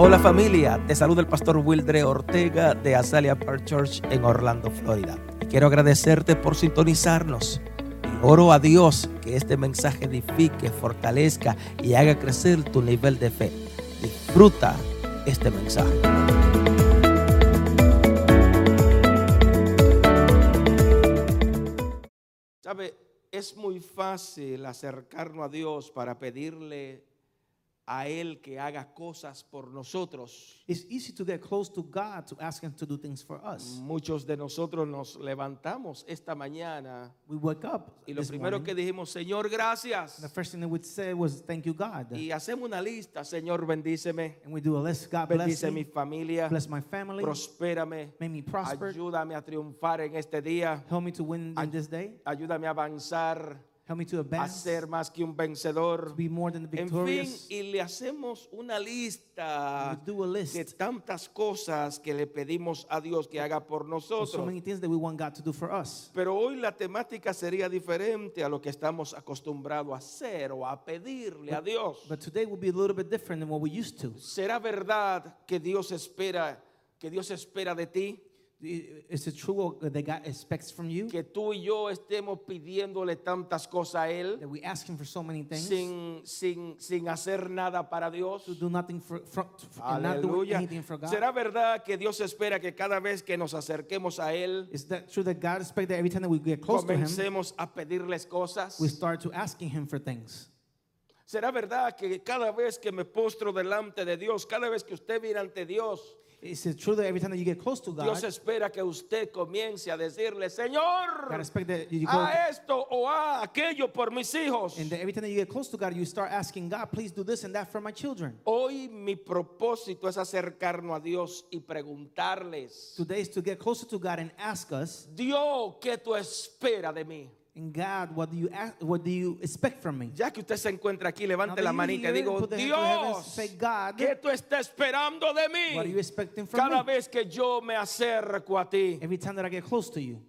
Hola familia, te saluda el pastor Wildre Ortega de Azalea Park Church en Orlando, Florida. Y quiero agradecerte por sintonizarnos. Y oro a Dios que este mensaje edifique, fortalezca y haga crecer tu nivel de fe. Disfruta este mensaje. Sabe, es muy fácil acercarnos a Dios para pedirle a Él que haga cosas por nosotros. It's easy to get close to God to ask Him to do things for us. Muchos de nosotros nos levantamos esta mañana We wake up y lo this primero morning, que dijimos, Señor, gracias. the first thing that we'd say was thank you God. Y hacemos una lista, Señor, bendíceme, and we do a list. God bless bendice mi me, familia, bless my family, prospérame, make me prosper, ayúdame a triunfar en este día, help me to win in this day, ayúdame a avanzar, help me to a ser más que un vencedor. to be more than the En fin, victorious. y le hacemos una lista we do a de tantas cosas que le pedimos a Dios que haga por so nosotros. many things that we want God to do for us. Pero hoy la temática sería diferente a lo que estamos acostumbrados a hacer o a pedirle a Dios. But today will be a little bit different than what we used to. ¿Será verdad que Dios espera, que Dios espera de ti? Is it true that God expects from you Que tú y yo estemos pidiéndole tantas cosas a Él that we ask Him for so many things, sin, sin, sin hacer nada para Dios. to do nothing for, for, and not anything for God? ¿Será verdad que Dios espera que cada vez que nos acerquemos a Él, Is that true that God expects that every time that we get close to Him, comencemos a pedirles cosas? we start to asking Him for things? ¿Será verdad que cada vez que me postro delante de Dios, cada vez que usted viene ante Dios, Is it true that every time that you get close to God, Dios espera que usted comience a decirle, Señor, God expects that you go, a esto o a aquello por mis hijos? and that every time that you get close to God, you start asking God, please do this and that for my children. Hoy mi propósito es acercarnos a Dios y preguntarles, Today is to get closer to God and ask us, Dios, ¿qué tú esperas de mí? And God, what do you ask, what do you expect from me? Ya que usted se encuentra aquí, levante la manita y digo, Dios, ¿qué tú estás esperando de What are you mí? expecting from Cada me? vez que yo me acerco a ti. Every time that I get close to you,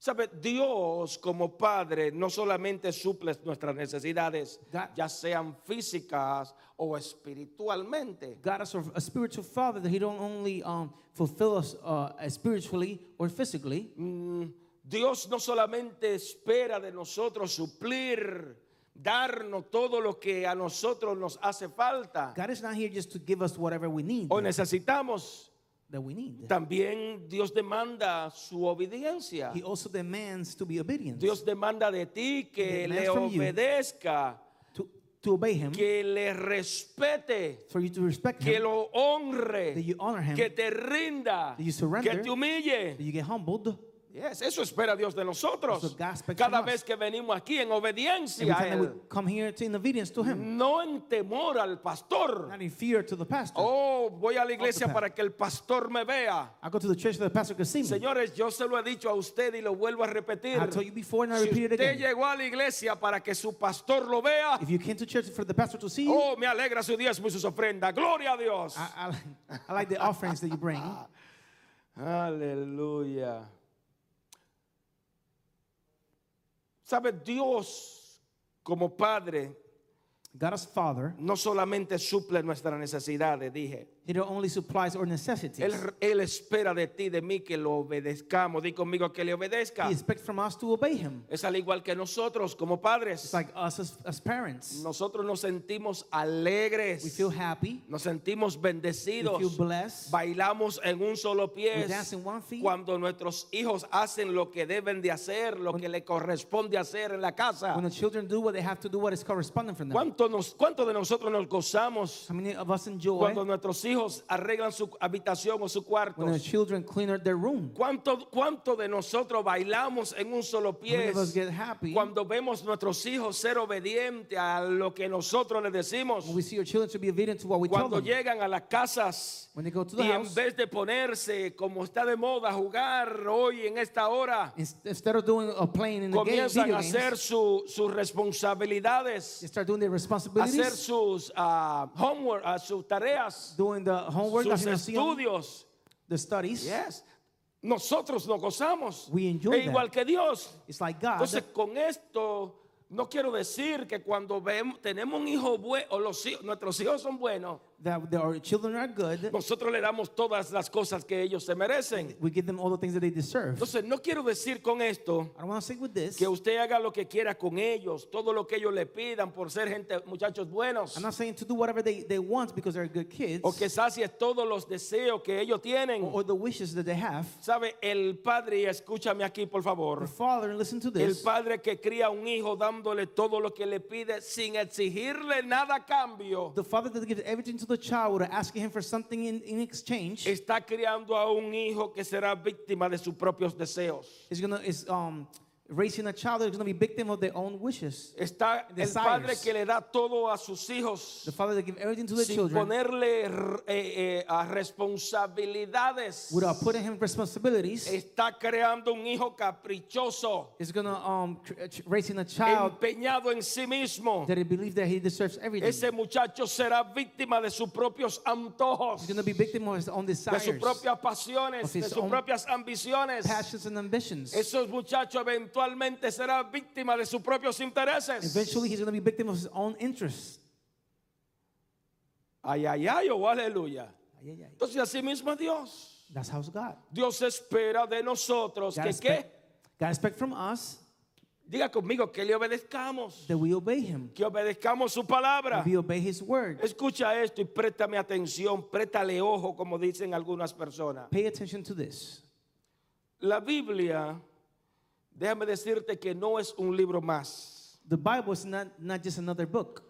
Sabe, Dios como Padre no solamente suple nuestras necesidades, God- ya sean físicas o espiritualmente. God is a a spiritual Father that He don't only um, fulfill us uh, spiritually or physically. Mm, Dios no solamente espera de nosotros suplir, darnos todo lo que a nosotros nos hace falta God is not here just to give us whatever we need, o necesitamos. that we need. También Dios demanda su obediencia. He also demands to be obedient, Dios demanda de ti que le obedezca, to obey Him, que le respete, for you to respect que Him, lo honre. that you honor Him, que te rinda, That you surrender. que te humille. that you get humbled. Yes, eso espera Dios de nosotros. Cada vez que venimos aquí en obediencia a Él, come here to in obedience to Him, no en temor al pastor. not in fear to the pastor. Oh, voy a la iglesia para que el pastor me vea. I go to the church so the pastor can see me. Señores, yo se lo he dicho a usted y lo vuelvo a repetir. I told you before and I Si repeat it usted again. llegó a la iglesia para que su pastor lo vea, If you came to church for the pastor to see you, oh, me alegra su diezmo y sus ofrendas. Gloria a Dios. I, I, like- I like the offerings that you bring. Aleluya. Sabe, Dios como Padre God as Father, no solamente suple nuestras necesidades, dije. Don't only supplies our necessities. Él, él espera de ti, de mí, que lo obedezcamos. Di conmigo que le obedezca. He expects from us to obey Him. Es al igual que nosotros como padres. It's like us as, as parents. Nosotros nos sentimos alegres. We feel happy. Nos sentimos We bendecidos. feel blessed. Bailamos en un solo pie. We dance in one feet. Cuando nuestros hijos hacen lo que deben de hacer, lo que le corresponde hacer en la casa. When the children do what they have to do, what is corresponding from them. ¿Cuánto, nos, ¿Cuánto de nosotros nos gozamos How many of us enjoy cuando nuestros hijos arreglan su habitación o su cuarto? when the children clean their room? ¿Cuánto, ¿Cuánto de nosotros bailamos en un solo pie cuando vemos nuestros hijos ser obedientes a lo que nosotros les decimos? when we see our children to be obedient to what we tell Cuando them? llegan a las casas When they go to the y en vez de ponerse como está de moda jugar hoy en esta hora, ins- instead of doing playing in the comienzan a hacer su- sus responsabilidades, they start doing their hacer sus ah, homework, ah, sus tareas, doing the homework, sus estudios. the studies. Yes. Nosotros nos gozamos. We enjoy E igual that. que Dios. It's like God. Entonces con esto No quiero decir que cuando vemos, tenemos un hijo bueno, o los hijos, nuestros hijos son buenos, that our children are good, nosotros le damos todas las cosas que ellos se merecen. we give them all the things that they deserve. Entonces, no quiero decir con esto I don't want to say with this. que usted haga lo que quiera con ellos, todo lo que ellos le pidan por ser gente, muchachos buenos, I'm not saying to do whatever they, they want because they're good kids o que sacies todos los deseos que ellos tienen. or, the wishes that they have. Sabe, el padre, y escúchame aquí por The favor, father, listen to el this. padre que cría un hijo dándole todo lo que le pide sin exigirle nada a cambio, The father that gives everything to the child without asking him for something in, in exchange está criando a un hijo que será víctima de sus propios deseos. is gonna is um raising a child that's gonna be victim of their own wishes. Está el Desires. padre que le da todo a sus hijos The father that gives everything to the sin children ponerle eh, eh, a responsabilidades. without putting him responsibilities Está creando un hijo caprichoso, is gonna um tr- tr- raising a child empeñado en sí mismo. that he believes that he deserves everything. Ese muchacho será víctima de sus propios antojos, He's gonna be victim of his own de sus desires, propias pasiones, de his sus own propias ambiciones. passions, and ambitions. Esos muchachos eventualmente será víctima de sus propios intereses. Eventually, he's gonna be victim of his own interests. Ay, ay, ay, oh, aleluya. Ay, ay, ay. Entonces así mismo es Dios. That's how's God. Dios espera de nosotros God que expect, qué? God expect from us Diga conmigo que le obedezcamos, that we obey Him, que obedezcamos su palabra. we obey His word. Escucha esto y préstame atención, préstale ojo, como dicen algunas personas. Pay attention to this. La Biblia, déjame decirte que no es un libro más. The Bible is not, not just another book.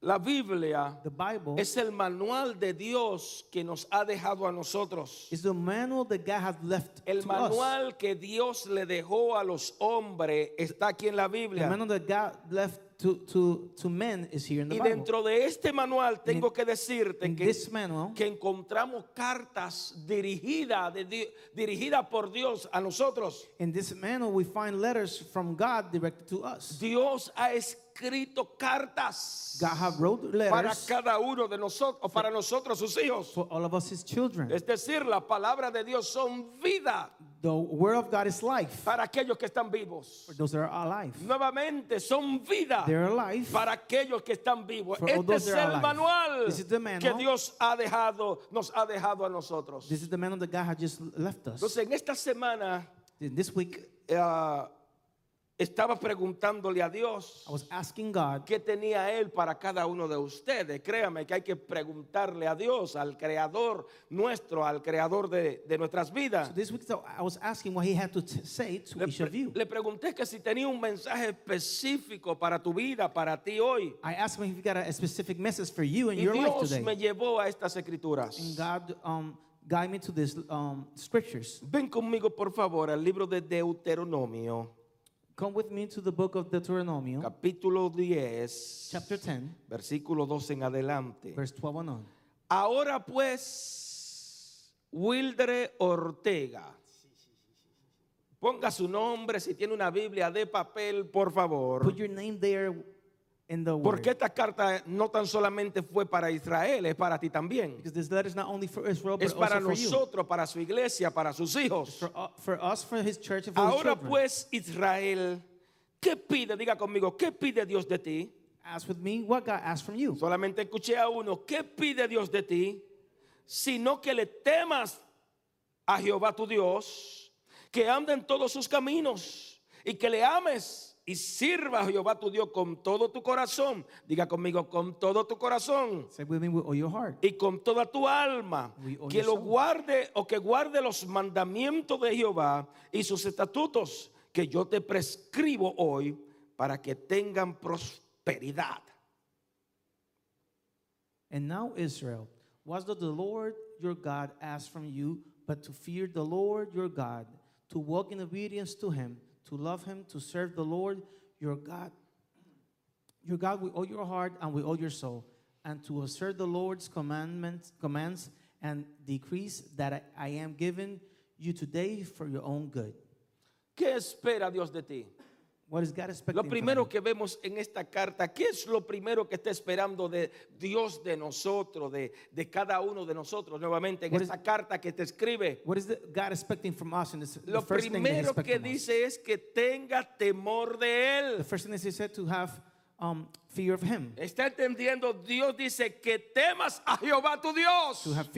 La Biblia The Bible es el manual de Dios que nos ha dejado a nosotros. is the manual that God has left El to us. manual que Dios le dejó a los hombres está aquí en la The Biblia. manual that God left to, to, to men is here in the Y Bible. dentro de este manual tengo que decirte que, this manual, que encontramos cartas dirigidas de Di- dirigidas por Dios a nosotros. in this manual, we find letters from God directed to us. Dios ha escrito cartas para letters cada uno de nosotros, o para nosotros sus hijos. for all of us, His children. Es decir, la palabra de Dios son vida The word of God is life para aquellos que están vivos. for those that are alive. Nuevamente, son vida They're alive. para aquellos que están vivos. For Este es are el alive. manual This is the manual. que Dios ha dejado, nos ha dejado a nosotros. This is the manual that God has just left us. Entonces, en esta semana In This week, eh, estaba preguntándole a Dios I was asking God qué tenía Él para cada uno de ustedes. Créame que hay que preguntarle a Dios, al Creador nuestro, al Creador de, de nuestras vidas. So this week, I was asking what he had to say to Le, each of you. le pregunté que si tenía un mensaje específico para tu vida, para ti hoy. I asked him if he got a, specific message for you in Y your life Dios today. me llevó a estas escrituras. And God um, guide me to these um, scriptures. Ven conmigo, por favor, al libro de Deuteronomio, Come with me to the book of Deuteronomy, capítulo 10, chapter 10, versículo 12 en adelante. verse 12 and on. Ahora pues, Wildre Ortega. Ponga su nombre si tiene una Biblia de papel, por favor. Put your name there in the word. Porque esta carta no tan solamente fue para Israel, es para ti también. Because this letter is not only for Israel, but Es para also nosotros, para su iglesia, para sus hijos. For, uh, for us, for his church, and for his Ahora children. pues, Israel, ¿qué pide? Diga conmigo, ¿qué pide Dios de ti? Ask with me what God asked from you. Solamente escuché a uno, ¿qué pide Dios de ti? Sino que le temas a Jehová tu Dios, que anda en todos sus caminos y que le ames y sirva a Jehová tu Dios con todo tu corazón. Diga conmigo, con todo tu corazón Say with me with all your heart. y con toda tu alma, que lo guarde o que guarde los mandamientos de Jehová y sus estatutos que yo te prescribo hoy para que tengan prosperidad. And now, Israel, what does the Lord your God ask from you but to fear the Lord your God, to walk in obedience to him, to love him, to serve the Lord your God, your God with all your heart and with all your soul, and to observe the Lord's commandments, commands and decrees that I, I am giving you today for your own good. ¿Qué espera Dios de ti? What is God expecting Lo primero que vemos en esta carta, ¿qué es lo primero que está esperando de Dios de nosotros, de, de cada uno de nosotros nuevamente en What is- esta carta que te escribe? What is the, God expecting from us? And this, the Lo primero que dice es que tenga temor de The Él. first thing that He said to have um, fear of Him, ¿Está entendiendo? Dios dice que temas a Jehová tu Dios. to have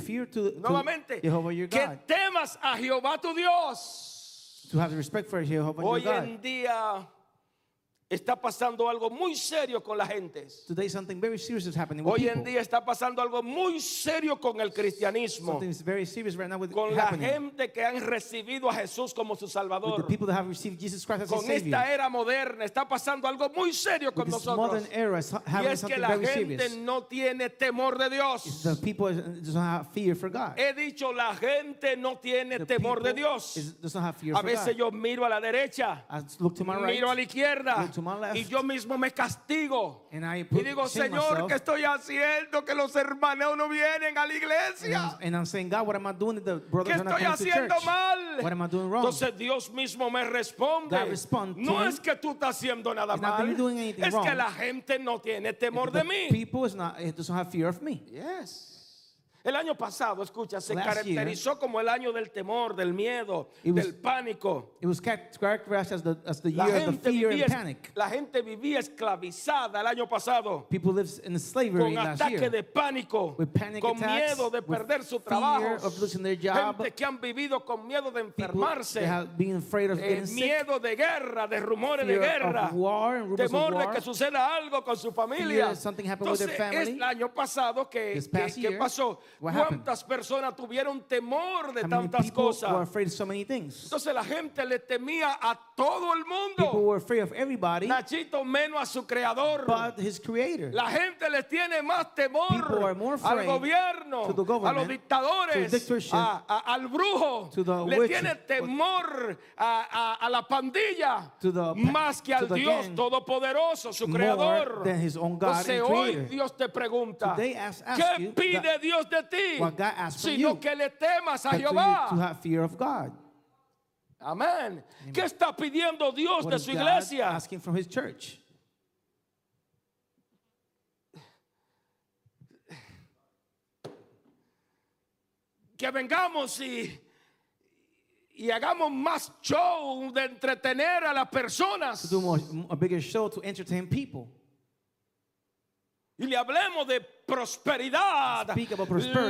fear to, to Nuevamente, Jehovah your que God, temas a Jehová tu Dios. To have respect for your Hoy en día está pasando algo muy serio con la gente. Today, something very serious is happening with Hoy people. en día está pasando algo muy serio con el cristianismo, Something is very serious right now with con la happening gente que han recibido a Jesús como su with the Salvador. people that have received Jesus Christ as a Con Savior. esta era moderna está pasando algo muy serio con With this nosotros. modern era is Y es que something la very gente serious. no tiene temor de Dios. The people is- does not have fear for God. He dicho, la gente no tiene The temor de people Dios. is- does not have fear A for veces God. yo miro a la derecha, I look to my right miro a la izquierda look to my left. y yo mismo me castigo. and I Y digo, Señor, ¿qué estoy haciendo? Que los hermanos no vienen a la and, iglesia. I'm, and I'm saying, God, what am I doing? The ¿Qué brothers not estoy haciendo mal? What am I doing wrong? Entonces Dios mismo me responde. No es que tú estás haciendo nada mal. Es que wrong. la gente no tiene temor the de mí. people is not, it doesn't have fear of me. Yes. El año pasado, escucha, se Last year- caracterizó como el año del temor, del miedo, was- del pánico. It was characterized as the, as the La year of the gente, fear vivía, and panic. la gente vivía esclavizada el año pasado. People lived in slavery Con ataque year. de pánico, With panic con attacks, miedo de perder su trabajo. of losing their job. Gente que han vivido con miedo de enfermarse. Eh, miedo de guerra, de rumores de guerra, war temor de que suceda algo con su familia. Entonces, es el año pasado que, que- que year, pasó. What happened? ¿Cuántas personas tuvieron temor de How tantas people were cosas? afraid of so many things? Entonces la gente le temía a todo el People mundo. were afraid of everybody Nachito menos a su creador. but his creator. La gente le tiene más temor People are more al gobierno, to the a los dictadores, a- a- al brujo. to the Le witch, tiene temor a, a- la pandilla To the más que al Dios gang, todopoderoso, su creador. than his own God Entonces hoy. Dios te pregunta, Today ask- ask ¿qué you, pide Dios de ti? What God asks from Sino you. que le temas a But to, Jehová. to have fear of God. Amén. ¿Qué está pidiendo Dios What de su God iglesia? asking from his church? que vengamos y, y hagamos más show de entretener a las To personas do more, a bigger show to entertain people. y le hablemos de prosperidad,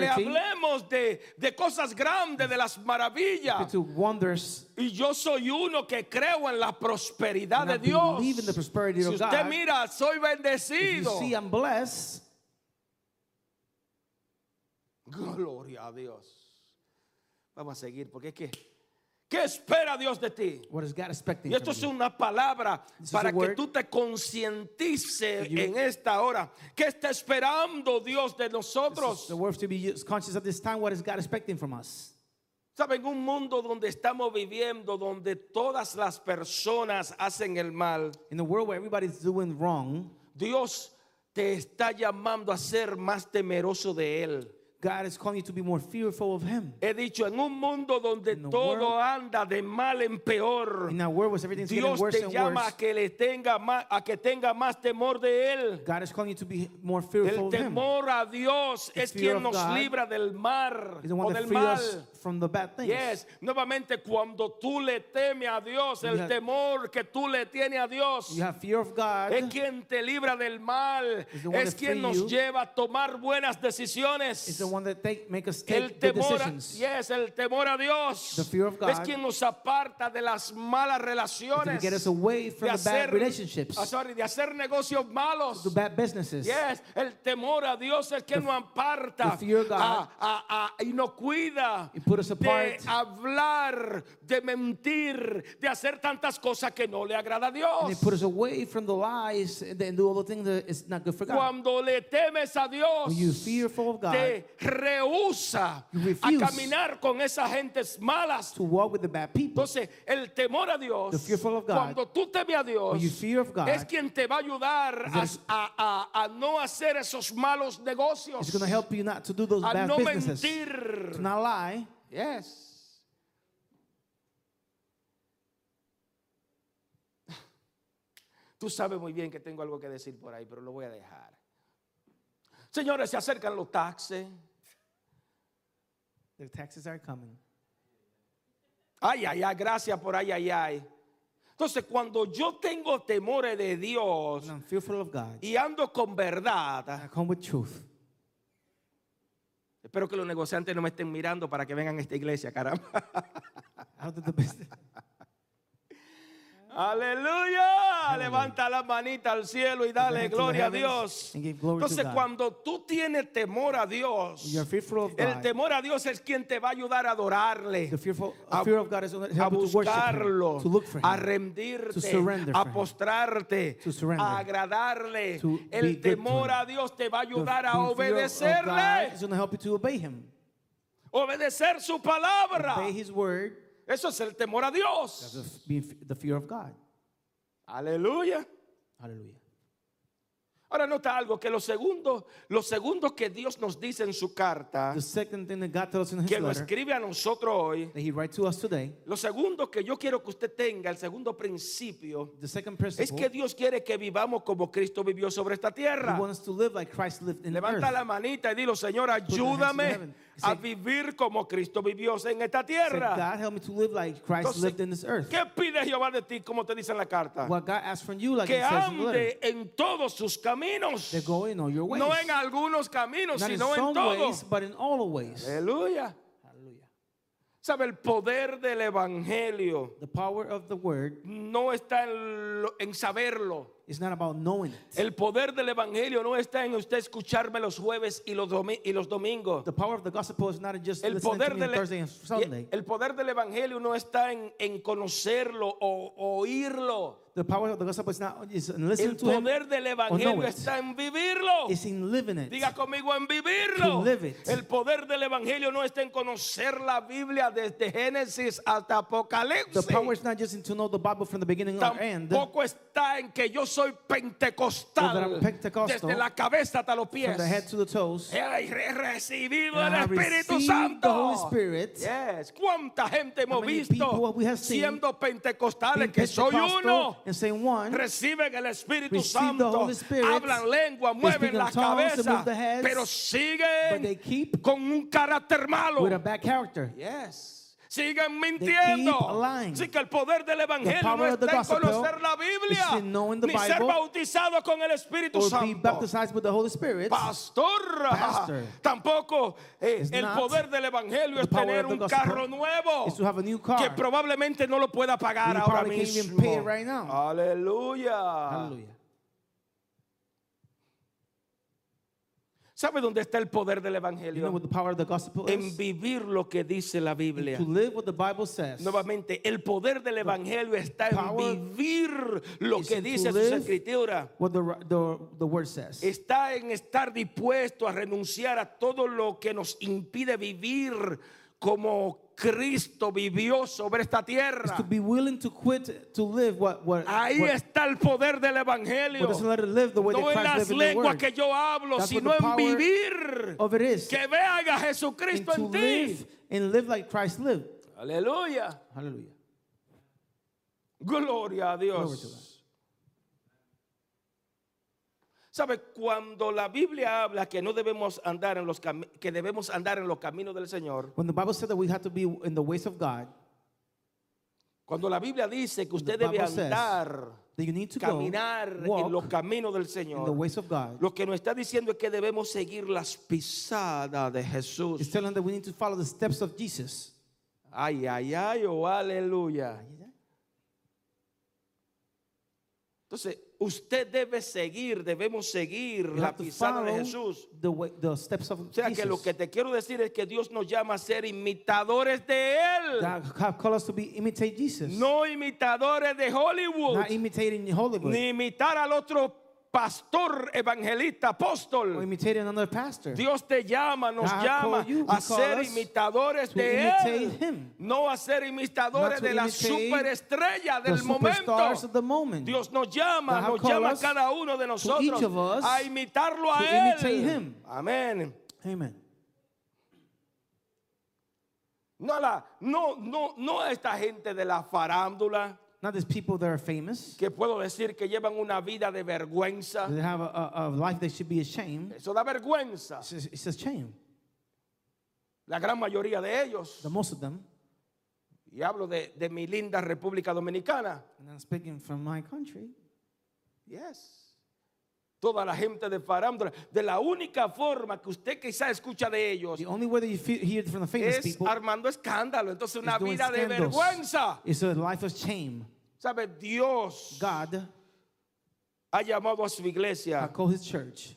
le hablemos de, de cosas grandes, de las maravillas. Y yo soy uno que creo en la prosperidad de Dios. Si usted mira, soy bendecido. Gloria a Dios. Vamos a seguir porque es que ¿qué espera Dios de ti? what is God expecting Y esto from es una palabra para que tú te concientices en esta hora. ¿Qué está esperando Dios de nosotros? the word to be used- conscious at this time. What is God expecting from us? Saben, un mundo donde estamos viviendo, donde todas las personas hacen el mal, In a world where everybody's doing wrong, Dios te está llamando a ser más temeroso de Él. God is calling you to be more fearful of Him. He dicho, en un mundo donde todo world- anda de mal en peor, In world Dios worse te llama worse, a que le tenga más, a que tenga más temor de Él. God is calling you to be more fearful El of Him. temor a Dios es quien nos God libra del mar o del mal. from the bad things. Yes, nuevamente cuando tú le temes a Dios, You el have- temor que tú le tienes a Dios You have fear of God. es quien te libra del mal, es quien nos you. lleva a tomar buenas Is decisiones. The one that take, make us El take good temor, a, decisions. yes, el temor a Dios The fear of es God quien nos aparta de las malas relaciones, get us away de from the bad hacer, relationships, ah, sorry, de hacer negocios malos. the bad businesses. Yes, el temor a Dios es que nos aparta the fear of God a- a- a- y nos cuida put us de apart. hablar, de mentir, de hacer tantas cosas que no le agrada a Dios. And put us away from the lies and do all the things that is not good for God. Cuando le temes a Dios, When you fearful of God, te rehúsa a caminar con esas gentes malas. to walk with the bad people. Entonces, el temor a Dios, The fearful of God, cuando tú temes a Dios, when you fear of God, es quien te va a ayudar a, a- a- a no hacer esos malos negocios, It's going to help you not to do those a bad no businesses. mentir. To not lie. Yes. Tú sabes muy bien que tengo algo que decir por ahí, pero lo voy a dejar. Señores, se acercan los taxes. The taxes are coming. Ay, ay, ay, gracias por ay, ay, ay. Entonces, cuando yo tengo temores de Dios And I'm fearful of God. y ando con verdad, I come with truth. espero que los negociantes no me estén mirando para que vengan a esta iglesia, caramba. Out of the business. Aleluya. Levanta la manita al cielo y dale gloria a Dios. Entonces, cuando tú tienes temor a Dios, el temor a Dios es quien te va a ayudar a adorarle. A- buscarlo, a rendirte, a postrarte, a agradarle. El temor a Dios te va a ayudar a obedecerle, is going to help you to obey Him, obedecer su palabra. Eso es el temor a Dios. the fear of God. Aleluya. Hallelujah. Ahora nota algo, que lo segundo, lo segundo que Dios nos dice en su carta, que lo escribe a nosotros hoy, today, lo segundo que yo quiero que usted tenga, el segundo principio, es que Dios quiere que vivamos como Cristo vivió sobre esta tierra. like Levanta earth. la manita y dilo, Señor, ayúdame. A vivir como Cristo vivió en esta tierra. God help me to live like Christ Entonces, lived in this earth. ¿Qué pide Jehová de ti, como te dice en la carta? What God asks from you, like Que He says in the letter, ande en todos sus caminos. to go in all your ways. No en algunos caminos, Not in sino en some ways, todos. but in all the ways. Aleluya. Hallelujah. ¿Sabe? El poder del evangelio The power of the word no está en, lo- en saberlo. Is not about knowing it. El poder del evangelio no está en usted escucharme los jueves y los, y los domingos. The power of the gospel is not just El listening to poder, me on del, Thursday and Sunday. el poder del evangelio no está en, en conocerlo o oírlo. The power of the gospel is not is in listening El to him. poder del evangelio está en vivirlo. It's in living it. Diga conmigo en vivirlo. To live it. El poder del evangelio no está en conocer la Biblia desde Génesis hasta The Apocalipsis. power is not just in to know the Bible from the beginning or end. Tampoco está en que yo soy pentecostal desde la cabeza hasta los pies. He recibido el Espíritu Santo. Yes. ¿Cuánta gente hemos visto siendo pentecostales que soy uno? Reciben el Espíritu Santo, hablan lengua, mueven la cabeza, pero siguen con un carácter malo. with a bad character. Yes. Siguen mintiendo. Así que el poder del evangelio no está en conocer la Biblia, ni ser bautizado con el Espíritu Santo. Pastor, Pastor. tampoco eh, el poder del evangelio es tener un carro nuevo que probablemente no lo pueda pagar ahora mismo. Aleluya. ¿Sabe dónde está el poder del You know evangelio? what the power of the gospel En vivir lo que dice la Biblia. To live what the Bible says. Nuevamente, el poder del evangelio está en vivir lo que dice sus escrituras. What the, the, the word says. Está en estar dispuesto a renunciar a todo lo que nos impide vivir como Cristo vivió sobre esta tierra. to be willing to quit to live what what, Ahí what, está el poder del evangelio. No en las lenguas que yo hablo, That's sino en vivir. Que vean a Jesucristo to en ti. and live like Christ lived. Aleluya. Hallelujah. Gloria a Dios. God. ¿Sabe? Cuando la Biblia habla que no debemos andar en los que debemos andar en los caminos del Señor, When the Bible said that we have to be in the ways of God, cuando la Biblia dice que usted debe andar, that you need to go caminar en los caminos del in the Señor, ways of God. lo que nos está diciendo es que debemos seguir las pisadas de It's Jesús. telling that we need to follow the steps of Jesus. Ay, ay, ay, oh, aleluya. Entonces, usted debe seguir, debemos seguir You la pisada de Jesús. the, way, the steps of O sea que lo que te quiero decir es que Dios nos llama a ser imitadores de Él, called us to be imitate Jesus, no imitadores de Hollywood, not imitating Hollywood. Ni imitar al otro pastor, evangelista, apóstol. Dios te llama, nos God llama you, a ser imitadores de Él, Him. no a ser imitadores de la superestrella del momento. moment. Dios nos llama, God nos llama a cada uno de nosotros a imitarlo a Él. Amén. Amen. No, la, no, no, no a esta gente de la farándula, Not as people that are famous. que puedo decir que llevan una vida de vergüenza. They have a, life they should be ashamed. Eso da vergüenza. It's, it's a shame. La gran mayoría de ellos. The most of them. Y hablo de, de mi linda República Dominicana. And I'm speaking from my country. Yes. Toda la gente de farándula. De la única forma que usted quizá escucha de ellos The only way that you hear it from the famous es people armando escándalo. Entonces is una doing vida de scandals. vergüenza. It's a life of shame. ¿Sabe? Dios God ha llamado a su iglesia called his church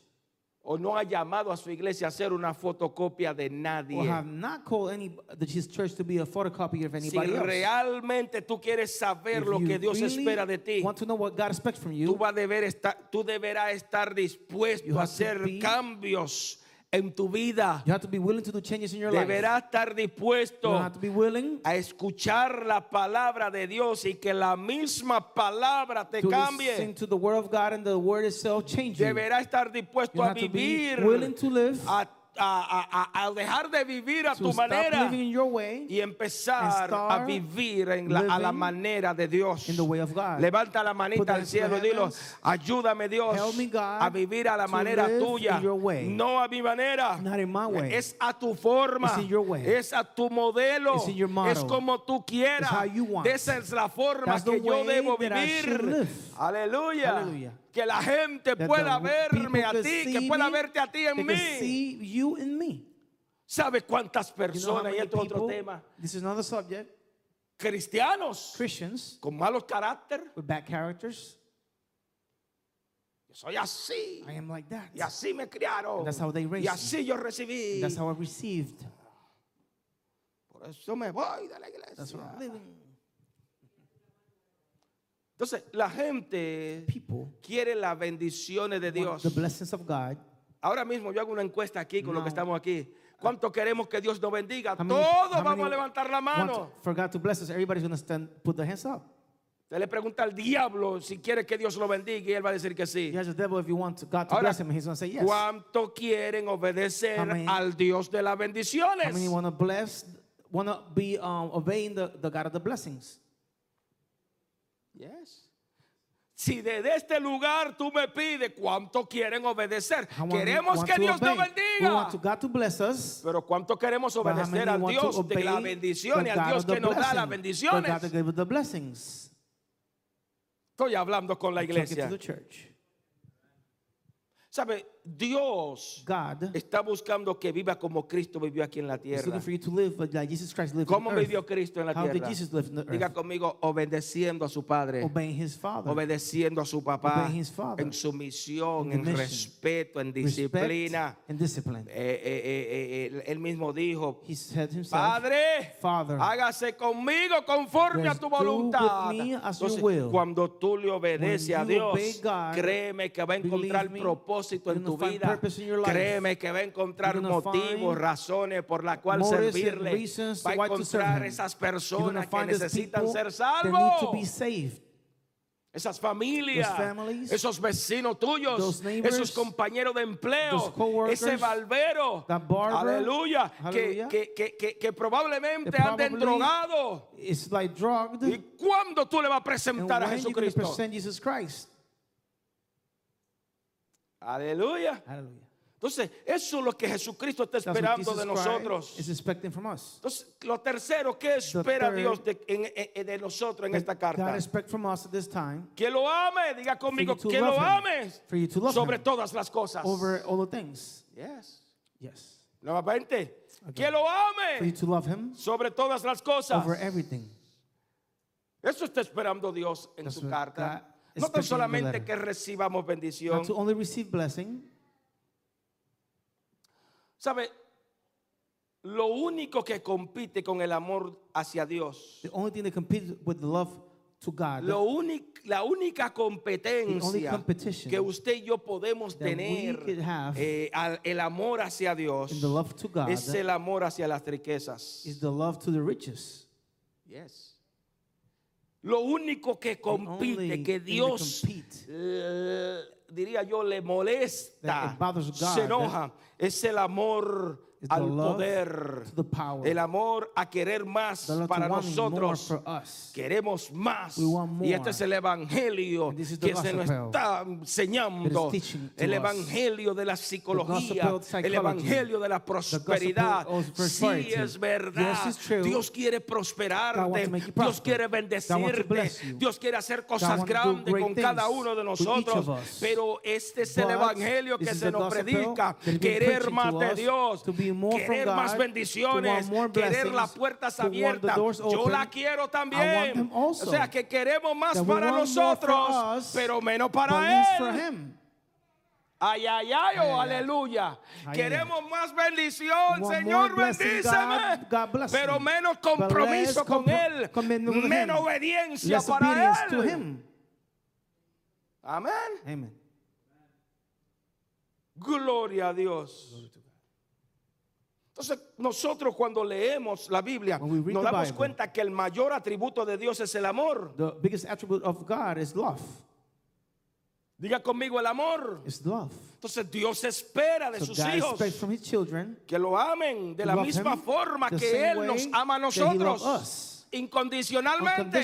o no ha llamado a su iglesia a ser una fotocopia de or nadie. have not called any his church to be a photocopy of Si anybody else. realmente tú quieres saber If lo que Dios really espera de ti, want to know what God expects from tú, you, vas a deber estar, tú deberás estar dispuesto a hacer cambios en tu vida. you have to be willing to do changes in your life. Deberás estar You dispuesto have to be willing a escuchar la palabra de Dios y que la misma palabra te to listen cambie. to the word of God and the word itself change you. Deberás estar dispuesto You a have to be vivir, willing to live, a, a- a- a dejar de vivir a tu manera y empezar a vivir en la, a la manera de Dios. Levanta la manita al cielo y dilo, ayúdame Dios a vivir a la manera tuya, no a mi manera. Es a tu forma, es a tu modelo, es como tú quieras. Esa es la forma That's que yo debo vivir. Aleluya. Que la gente pueda verme a ti, que pueda verte a ti en mí. ¿Sabe cuántas personas, y esto es otro tema, this is another subject, cristianos Christians con malos carácter? with bad characters. Yo soy así. I am like that. Y así me criaron. And that's how they raised y así yo recibí. That's how I received. Por eso me voy de la That's what iglesia. I'm living. Entonces, la gente People quiere las bendiciones de Dios. the blessings of God. Ahora mismo yo hago una encuesta aquí con lo que estamos aquí. ¿Cuánto queremos que Dios nos bendiga? Many- Todos vamos a levantar la mano. for God to bless us. Everybody's going to stand, put their hands up. Usted le pregunta al diablo si quiere que Dios lo bendiga y él va a decir que sí. You ask the devil if you want God to Ahora, bless him, he's going to say yes. ¿Cuánto quieren obedecer many- al Dios de las bendiciones? How many want to bless, want to be um, obeying the, the God of the blessings? Yes. Si desde este lugar tú me pides cuánto quieren obedecer, queremos que Dios nos bendiga. Pero cuánto queremos obedecer to Dios de la bendición y al Dios que nos da las bendiciones. Estoy hablando con la iglesia. ¿Sabe? Dios God está buscando que viva como Cristo vivió aquí en la tierra. lived ¿Cómo vivió Cristo en la tierra? Diga conmigo, obedeciendo a su Padre. Obedeciendo a su papá Obeying his father. en sumisión, en respeto, en disciplina. Eh, eh, eh, él mismo dijo, Padre, Father, hágase conmigo conforme a tu voluntad. Entonces, cuando tú le obedeces a Dios, créeme que va a encontrar propósito en tu vida. Créeme que va a encontrar motivos, razones por las cuales servirle. Va a encontrar esas personas que necesitan ser salvos. Esas familias, families, esos vecinos tuyos, neighbors, esos compañeros de empleo, ese barbero, aleluya, que, que, que, que, probablemente anden. It's like. ¿Y cuándo tú le vas a presentar a Jesucristo? Christ? Aleluya. Hallelujah. Entonces, eso es lo que Jesucristo está That's what esperando Jesus de Christ nosotros. is expecting from us. Entonces, lo tercero, ¿qué espera third, Dios de, en- en- de nosotros en esta God carta? expect from us at this time Que lo ame, diga conmigo, to que love lo him. ames for you to love sobre him todas las cosas. over all the things. Yes. Yes. Nuevamente, que lo For you ame to love him sobre todas las cosas. over everything. Eso está esperando Dios en That's su what carta. No tan solamente que recibamos bendición. Not to only receive blessing, ¿Sabe? Lo único que compite con el amor hacia Dios, the only thing that competes with the love to God, lo la única competencia que usted y yo podemos tener eh, al- el amor hacia Dios God, es el amor hacia las riquezas. is the love to the riches. Yes. Lo único que compite, que Dios, eh, diría yo, le molesta, se enoja, es el amor It's al love poder, to the power. el amor a querer más para nosotros. Queremos más. Y este es el evangelio que se nos está enseñando. El evangelio de la psicología, el evangelio de la prosperidad. Sí es verdad. Dios quiere prosperarte. Dios quiere bendecirte. Dios quiere hacer cosas grandes con cada uno de nosotros. Pero este es el evangelio que se nos predica. Querer más de Dios. Querer más bendiciones. Querer las puertas abiertas. Yo la quiero también. O sea que queremos más para nosotros, pero menos para Él. Ay, ay, ay, oh, aleluya. Queremos más bendición, Señor, bendíceme. God, God bless Pero me. menos compromiso con Él. with Menos him. obediencia Less para Él. Amén. Amen. Gloria a Dios. Entonces, nosotros cuando leemos la Biblia, nos damos Bible. cuenta que el mayor atributo de Dios es el amor. The biggest attribute of God is love. Diga conmigo el amor. It's love. Entonces, Dios espera de So sus God hijos expects from His children que lo amen de la misma him forma que Él nos ama a nosotros. us. Incondicionalmente.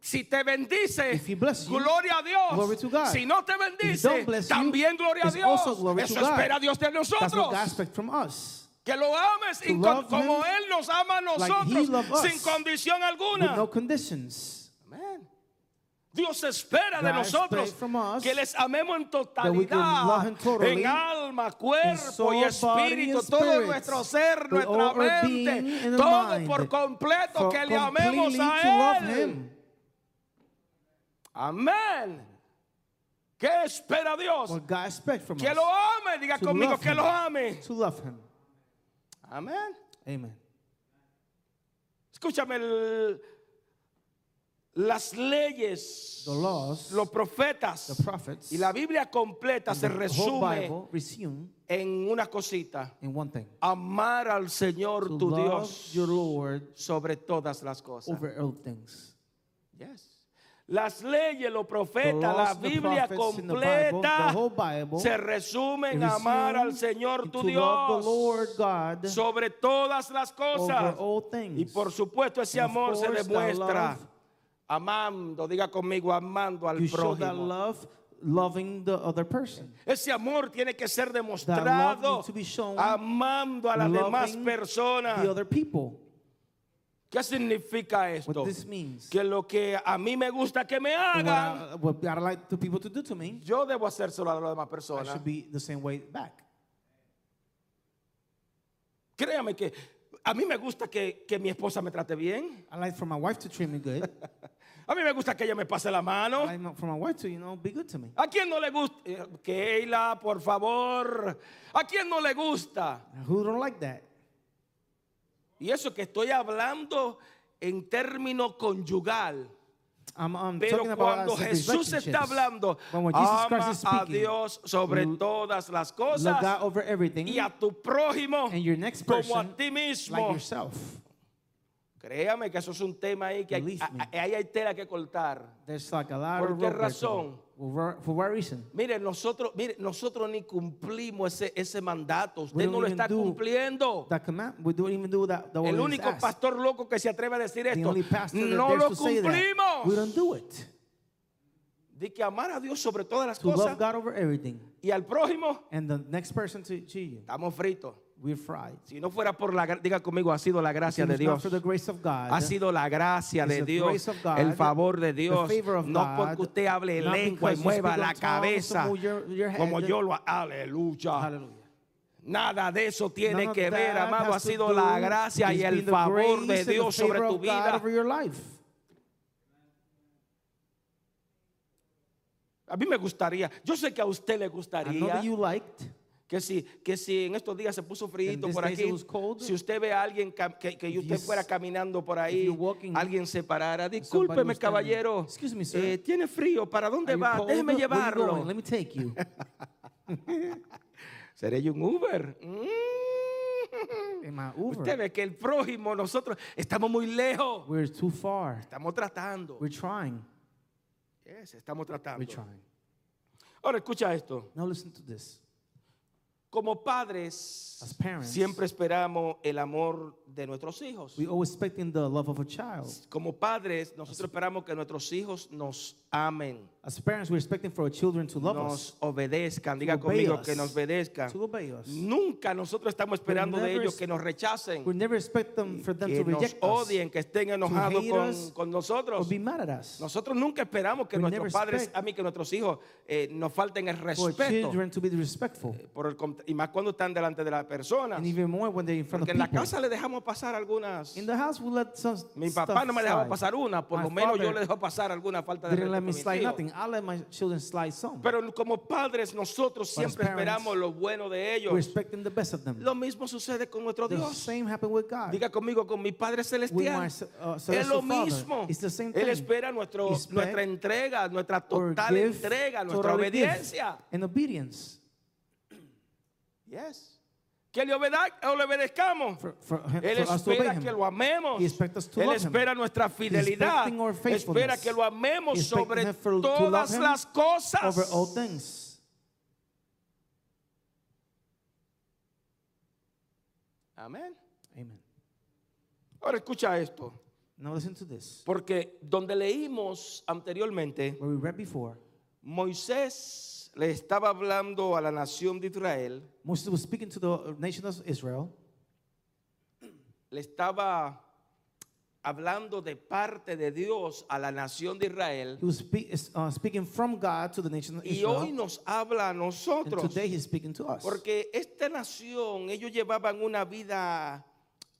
Si te bendice, you, gloria a Dios. Si no te bendice, también gloria a Dios. Eso espera Dios de nosotros. Que lo ames To incon- love como him Él nos ama a nosotros, us, sin condición With alguna. no conditions. Dios espera de nosotros us que les amemos en totalidad, totally, en alma, cuerpo soul, y espíritu, todo nuestro ser, nuestra mente, todo mind, por completo que le amemos a Él. Amén. ¿Qué espera Dios? Que lo ame, diga To conmigo que him. lo ame. To love Him. Amén. Amen. Escúchame, el- las leyes, The laws, los profetas the prophets, y la Biblia completa se resume en una cosita. in one thing. Amar al Señor To tu Dios your Lord sobre todas las cosas. over all things. Yes. Las leyes, los profetas, la Biblia completa se resumen resume a amar al Señor tu Dios sobre todas las cosas. Y por supuesto ese amor se demuestra amando, diga conmigo, amando al prójimo. loving the other person. Ese amor tiene que ser demostrado amando a las demás personas. The other people. ¿Qué significa esto? What this means. Que lo que a mí me gusta que me What hagan, I, what I like people to do to me, yo debo hacérselo a las demás I personas. should be the same way back. Créame que a mí me gusta que, que mi esposa me trate bien. I like for my wife to treat me good. A mí me gusta que ella me pase la I mano. like for my wife to, you know, be good to me. ¿A quién no le gusta? Eh, Keila, por favor. ¿A quién no le gusta? Who don't like that? Y eso que estoy hablando en término conyugal. I'm, I'm Pero cuando Jesús está hablando, ama a Dios sobre todas las cosas y a tu prójimo como a ti mismo. like. Créame que eso es un tema ahí que hay, ahí hay tela que cortar. Like ¿Por qué razón? For, for what reason? Mire, nosotros, mire, nosotros ni cumplimos ese, ese mandato. Usted no lo even está do cumpliendo. We don't even do that. El único pastor loco que se atreve a decir esto, no lo that. We cumplimos. don't do it. De que amar a Dios sobre todas las To cosas love God over everything. y al prójimo, And the next person to, to you, estamos fritos. We're fried. Si no fuera por la, diga conmigo, ha sido la gracia de Dios. God, Ha sido la gracia de Dios, God, el favor de Dios, the favor of no God, porque usted hable lengua y mueva la cabeza your- your como yo lo aleluya. Hallelujah. Nada de eso tiene None que ver, amado, ha sido do- la gracia y el favor de Dios sobre tu vida. A mí me gustaría, yo sé que a usted le I know gustaría that you liked. Que si, que si en estos días se puso frío por aquí, cold, si usted ve a alguien que, que usted you fuera caminando por ahí, walking, alguien se parara, discúlpeme caballero, "Excuse me, eh, tiene frío, ¿para dónde va? cold? Déjeme llevarlo. Let me take you. ¿Seré yo un Uber? Mm. Uber. Usted ve que el prójimo, nosotros estamos muy lejos. We're too far. Estamos tratando. We're trying. Yes, estamos tratando. We're trying. Ahora escucha esto. Now listen to this. Como padres, As parents, siempre esperamos el amor de nuestros hijos. we always expecting the love of a child. Como padres, nosotros esperamos que nuestros hijos nos amen, As parents, we're expecting for our children to love us, nos obedezcan. Diga conmigo us. que nos obedezcan. to obey us. Nunca nosotros estamos esperando de never ellos que nos rechacen, We never expect them for them que to nos us odien, que estén enojados con, us, con or nosotros. be mad at us. Nosotros nunca esperamos que We nuestros padres, a mí, que nuestros hijos eh, nos falten el For respeto. children to be respectful, Por el cont- y más cuando están delante de las personas. Porque en la casa le dejamos pasar algunas. In the house, we let some Mi papá no me dejaba pasar una, por lo menos yo le dejo pasar alguna falta de respeto. Pero como padres nosotros siempre esperamos lo bueno de ellos. expecting the best of them. Lo mismo sucede con nuestro The Dios. same happened with God. Diga conmigo, con mi Padre my Celestial. ce- uh, Es lo mismo. It's the same Él espera nuestro, nuestra entrega, nuestra total entrega, nuestra obediencia. Yes. Que le, obedezcamos. For, for, him- Él espera que lo amemos. Él espera nuestra fidelidad. Espera que lo amemos sobre for- todas las cosas. Over all things. Amén. Amen. Ahora escucha esto. Now listen to this. Porque donde leímos anteriormente, Where we read before, Moisés le estaba hablando a la nación de Israel, Moses was speaking to the nation of Israel. le estaba hablando de parte de Dios a la nación de Israel. He was spe- is, uh, speaking from God to the nation of Y hoy Israel. nos habla a And nosotros. today he's speaking to us. Porque esta nación, ellos llevaban una vida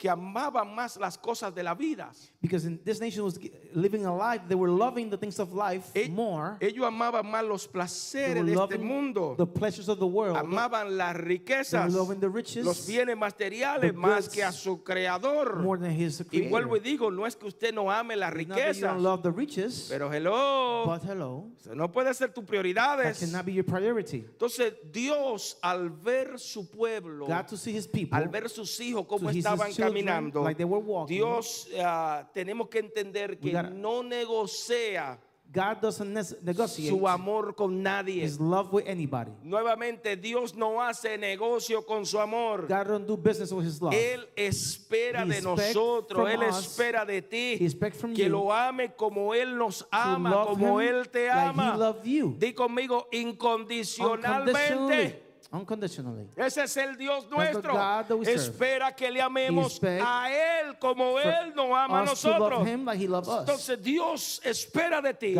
que amaban más las cosas de la vida. Because in, this nation was living a life, they were loving the things of life E- more. Ellos amaban más los placeres de este mundo. the pleasures of the world. Amaban las riquezas, the riches los bienes materiales más que a su creador. more than his Y creator. vuelvo y digo, no es que usted no ame las that you riquezas, don't love the riches, pero hello, but hello, eso no puede ser tus that prioridades. cannot be your priority. Entonces Dios al ver su pueblo, God to see his people, al ver sus hijos cómo estaban caminando, like they were walking. Dios ah, tenemos que entender que gotta- no negocia God doesn't ne- negotiate su amor con nadie. his love with anybody. Nuevamente, Dios no hace negocio con su amor. God don't do business with his love. Él espera He de nosotros, Él us, espera de ti he que you lo ame como Él nos ama, como Él te like he ama. loved you. Di conmigo incondicionalmente. Unconditionally. Ese es el Dios nuestro. Espera que le amemos a Él como Él nos ama a nosotros. him like he loved us. Entonces Dios espera de ti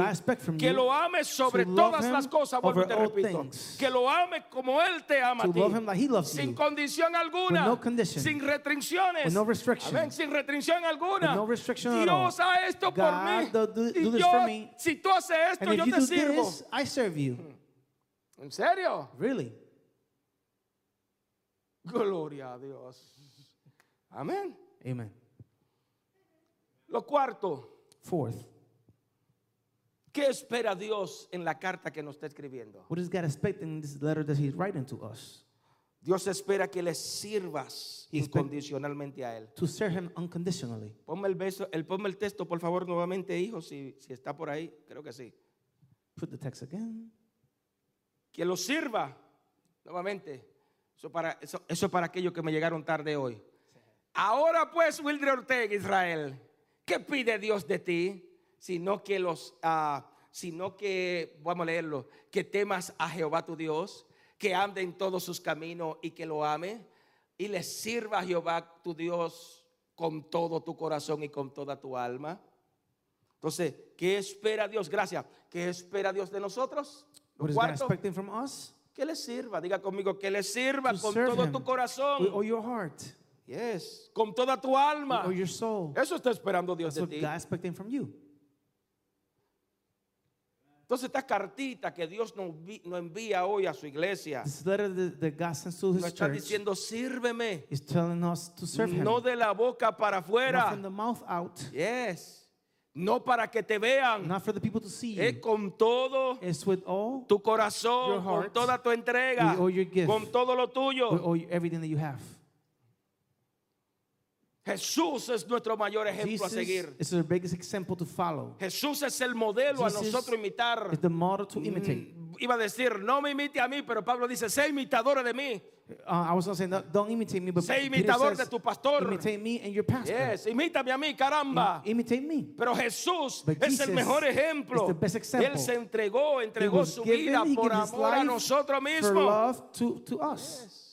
que lo ames sobre todas las cosas, vuelvo te repito. things. Que lo ames como Él te ama a ti. like sin condición alguna, no sin restricciones, no. Amén, sin restricción alguna. No Dios ha esto por mí. do- yo, for me. si tú haces esto, And yo te sirvo. this, I serve you. ¿En serio? Really? Gloria a Dios. Amén. Amen. Lo cuarto, Fourth, ¿qué espera Dios en la carta que nos está escribiendo? what is God expecting in this letter that he's writing to us? Dios espera que le sirvas He expect- incondicionalmente a Él. To serve him unconditionally. Ponme el, el, ponme el texto, por favor, nuevamente, hijo, si, si está por ahí. Creo que sí. Put the text again. Que lo sirva. Nuevamente. Eso para, eso, eso para aquellos que me llegaron tarde hoy. Ahora pues, Wildre Ortega, Israel, ¿qué pide Dios de ti? Sino que los, ah, sino que, vamos a leerlo, que temas a Jehová tu Dios, que ande en todos sus caminos y que lo ame, y le sirva a Jehová tu Dios con todo tu corazón y con toda tu alma. Entonces, ¿qué espera Dios? Gracias. ¿Qué espera Dios de nosotros? What is expecting from us? Que le sirva. Diga conmigo, que le sirva con todo him tu With corazón. all your heart. Yes, con toda tu alma. Or your soul. Eso está esperando Dios That's de ti. Expecting from you. Entonces, esta cartita que Dios nos, nos envía hoy a su iglesia, This letter that, that God sends to nos está church diciendo, sírveme. is telling us to serve him. No de la boca para Not afuera. from the mouth out. Yes. No para que te vean. Not for the people to see Es you. con todo It's with all, tu corazón, Your con heart, toda tu entrega, with all your gift, con todo lo tuyo. with all, everything that you have. Jesús es nuestro mayor ejemplo a Jesus seguir. is the biggest example to follow. Jesús es el modelo a Jesus nosotros imitar. It's the model to imitate. Mm, Iba a decir, no me imite a mí, pero Pablo dice, sé imitadores de mí. Uh, I was going to say, no, don't imitate me, but Sé imitador says, de tu pastor. imitate me and your pastor. Yes, imítame a mí, caramba. Imitate me. Pero Jesús But es el Jesus mejor ejemplo. is the best example. Él se entregó, He entregó su given, vida por amor a nosotros for mismos. love to, to us.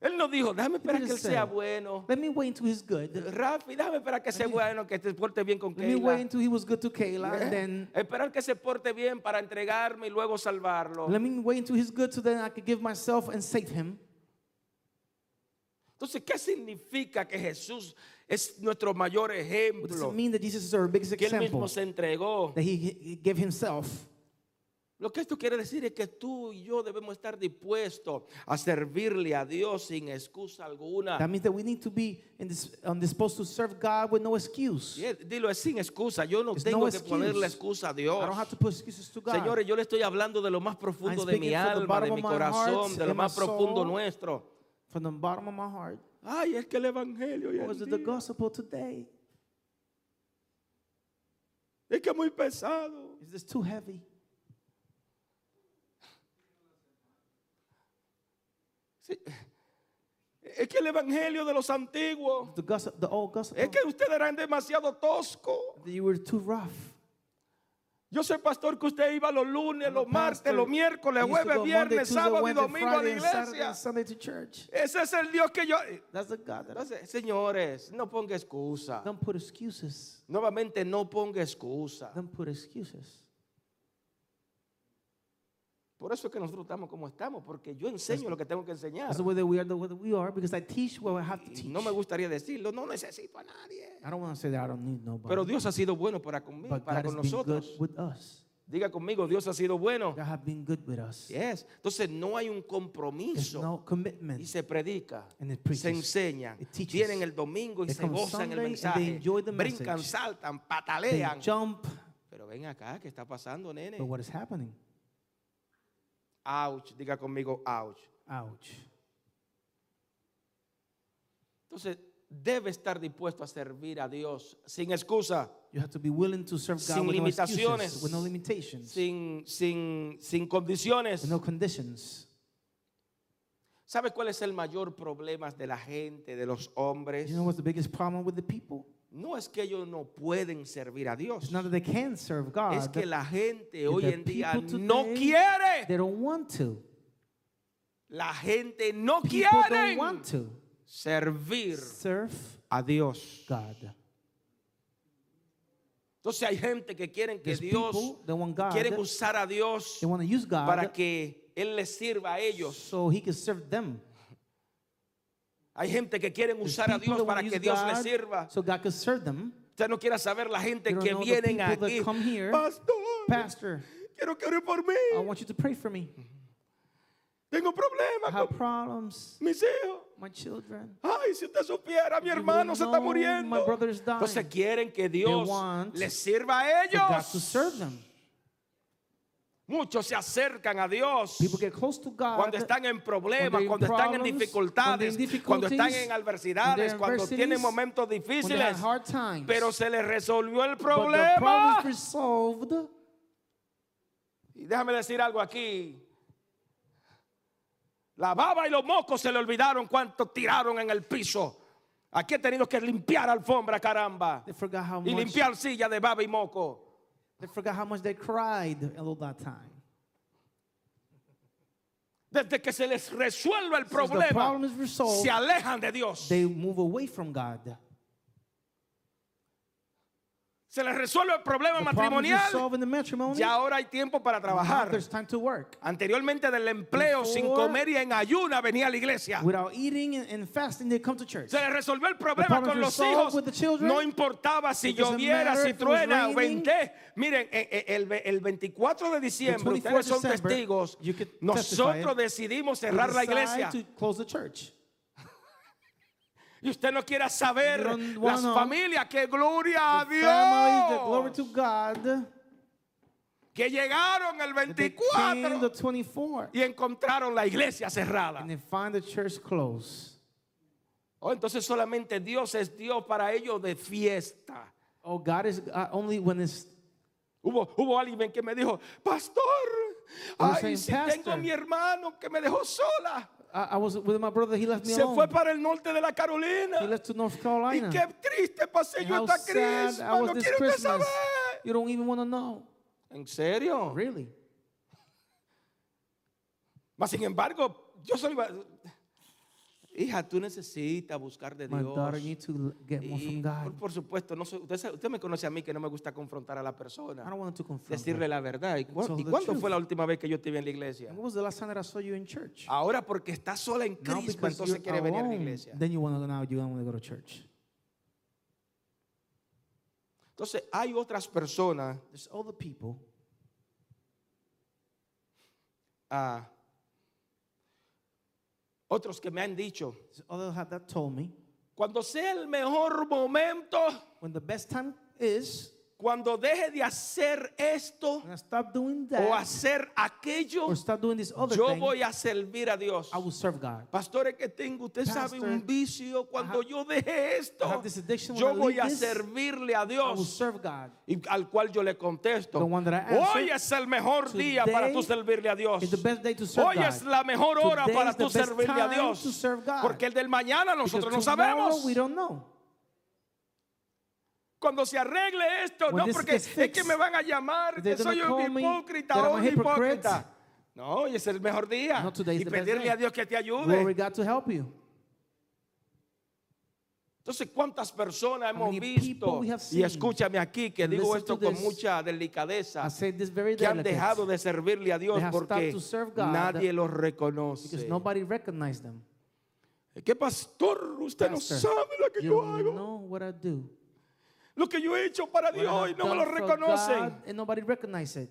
Él no dijo, déjame esperar que él sea bueno. Let me wait until he's good. Rafi, déjame esperar que sea bueno, que te porte bien con Let me wait until he was good to Kayla, and then Esperar que se porte bien para entregarme y luego salvarlo. let me wait until he's good so then I could give myself and save him. Entonces, ¿qué significa que Jesús es nuestro mayor What does ejemplo? it mean that Jesus is our biggest Que él mismo example? se entregó. That he, he gave himself. Lo que esto quiere decir es que tú y yo debemos estar dispuestos a servirle a Dios sin excusa alguna. That means that we need to be in this, um, disposed to serve God with no excuse. Sí, Dilo, es sin excusa. Yo no There's tengo no que ponerle excusa a Dios. I don't have to put excuses to God. Señores, yo le estoy hablando de lo más profundo de mi alma, de mi corazón, heart de lo más profundo soul. nuestro. From the bottom of my heart, Ay, es que el evangelio hoy was it the gospel today? es que muy pesado. Is this too heavy? Sí. Es que el evangelio de los antiguos The gospel, the old gospel. es que ustedes eran demasiado toscos. that you were too rough. Yo soy pastor que usted iba los lunes, los martes, los miércoles, jueves, viernes, sábado y domingo a la iglesia. Ese es el Dios que yo... That's the God that I Entonces, señores, no ponga excusa. Don't put excuses. Nuevamente, no ponga excusa. Por eso es que nosotros estamos como estamos, porque yo enseño lo que tengo que enseñar. That's the way that we are the way that we are because I teach what I have to Y teach. no me gustaría decirlo, no necesito a nadie. I don't want to say that I don't need nobody. Pero Dios ha sido bueno para conmigo, but para God con has been good nosotros. with us. Diga conmigo, Dios ha sido bueno. God has been good with us. Yes. Entonces no hay un compromiso no commitment. y se predica, And it se enseña, It vienen el domingo y They se gozan el and they mensaje, enjoy the brincan, message. saltan, They patalean. jump, Pero ven acá, ¿qué está pasando, nene? but what is happening? Ouch, diga conmigo, ouch. Ouch. Entonces, debe estar dispuesto a servir a Dios sin excusa, You have to be willing to serve God Sin with no limitaciones. excuses, with no limitations, sin, sin, sin condiciones. with no conditions. ¿Sabe cuál es el mayor problema de la gente, de los hombres? You know what's the biggest problem with the people? No es que ellos no pueden servir a Dios. Not that they can serve God. Es que la gente hoy en día no quiere. They don't want to. La gente no quiere servir serve a Dios. God. Entonces hay gente que quieren que There's Dios people quieren usar a Dios para que él les sirva a ellos. so He can serve them. Hay gente que quieren usar a Dios para que Dios les sirva. So God can serve them. Usted no quiere saber la gente que vienen aquí. here. Pastor, Pastor, quiero que ore por I mí. want you to pray for me. Tengo I problemas have con problems. mis hijos. My children. Ay, si usted supiera, mi hermano se está muriendo. my brother is dying. Entonces quieren que Dios les sirva a ellos. Muchos se acercan a Dios cuando están en problemas, cuando están en dificultades, cuando están en adversidades, cuando tienen momentos difíciles. Pero se les resolvió el problema. Y déjame decir algo aquí. La baba y los mocos se le olvidaron cuánto tiraron en el piso. Aquí he tenido que limpiar alfombra, caramba. Y limpiar silla de baba y moco. They forgot how much they cried all that time. Desde que se les resuelva el the problema, problem is resolved, se alejan de Dios. they move away from God. Se les resuelve el problema matrimonial. Ya ahora hay tiempo para trabajar. Anteriormente del empleo sin Before- comer y en ayuna venía a la iglesia. And- fasting, they come to. Se les resolvió el problema problem con los hijos. No importaba si lloviera, si truena venté. Miren, eh, eh, el, el 24 de diciembre, 24 ustedes son testigos. Nosotros decidimos cerrar la iglesia. to close the church. Y usted no quiera saber las familias, que gloria a Dios. to God. Que llegaron el that They came 24 the 24 y encontraron la iglesia cerrada. and they find the church closed. Oh, entonces solamente Dios es Dios para ellos de fiesta. Oh, God is uh, only when it's Hubo, hubo alguien que me dijo, pastor, ay, si tengo a mi hermano que me dejó sola. I, I was with my brother. He left me Se alone. fue para el norte de la He Carolina. left to North Y Carolina. qué triste pasé yo esta crisis. No quiero que saber. You don't even want to know. ¿En serio? Really? Mas sin embargo, yo soy... Hija, tú necesitas buscar de My Dios. daughter needs to get more from por, God. por supuesto, no soy- usted, usted me conoce a mí que no me gusta confrontar a la I persona. don't want to confront Decirle her. la verdad. ¿Y, cu- y cuándo truth. fue la última vez que yo te vi en la iglesia? And When was the last time that I saw you in church? Ahora porque está sola en Cristo, entonces quiere venir a la alone, iglesia. then you want to now you don't want to go to church. Entonces hay otras personas There's other people. ah, otros que me han dicho, others have- that told me. Cuando sea el mejor momento, when the best time is cuando deje de hacer esto stop doing o that hacer aquello, doing this other yo thing, voy a servir a Dios. I will serve God. Pastores que tengo, usted sabe Pastor, un vicio. Cuando have- yo deje esto, yo voy a this, servirle a I will Dios. serve God. Y al cual yo le contesto, hoy es el mejor día para tú servirle a Dios. It's the best day to serve Hoy God. es la mejor hora Today para tú servirle a Dios. serve. Porque el del mañana Because nosotros no tomorrow sabemos. we don't know. Cuando se arregle esto, When no porque es que me van a llamar que soy un hipócrita o a un hipócrita. No, hoy es el mejor día. No, y pedirle a Dios que te ayude. Glory God to help you. Entonces, ¿cuántas personas hemos visto? Y escúchame aquí que digo esto to con this. mucha delicadeza, que han dejado de servirle a Dios porque nadie los reconoce. ¿Qué pastor? Usted no Pastor, sabe lo que yo hago. know what I do. Lo que yo he hecho para Dios y no me lo reconocen. God, and nobody recognizes it.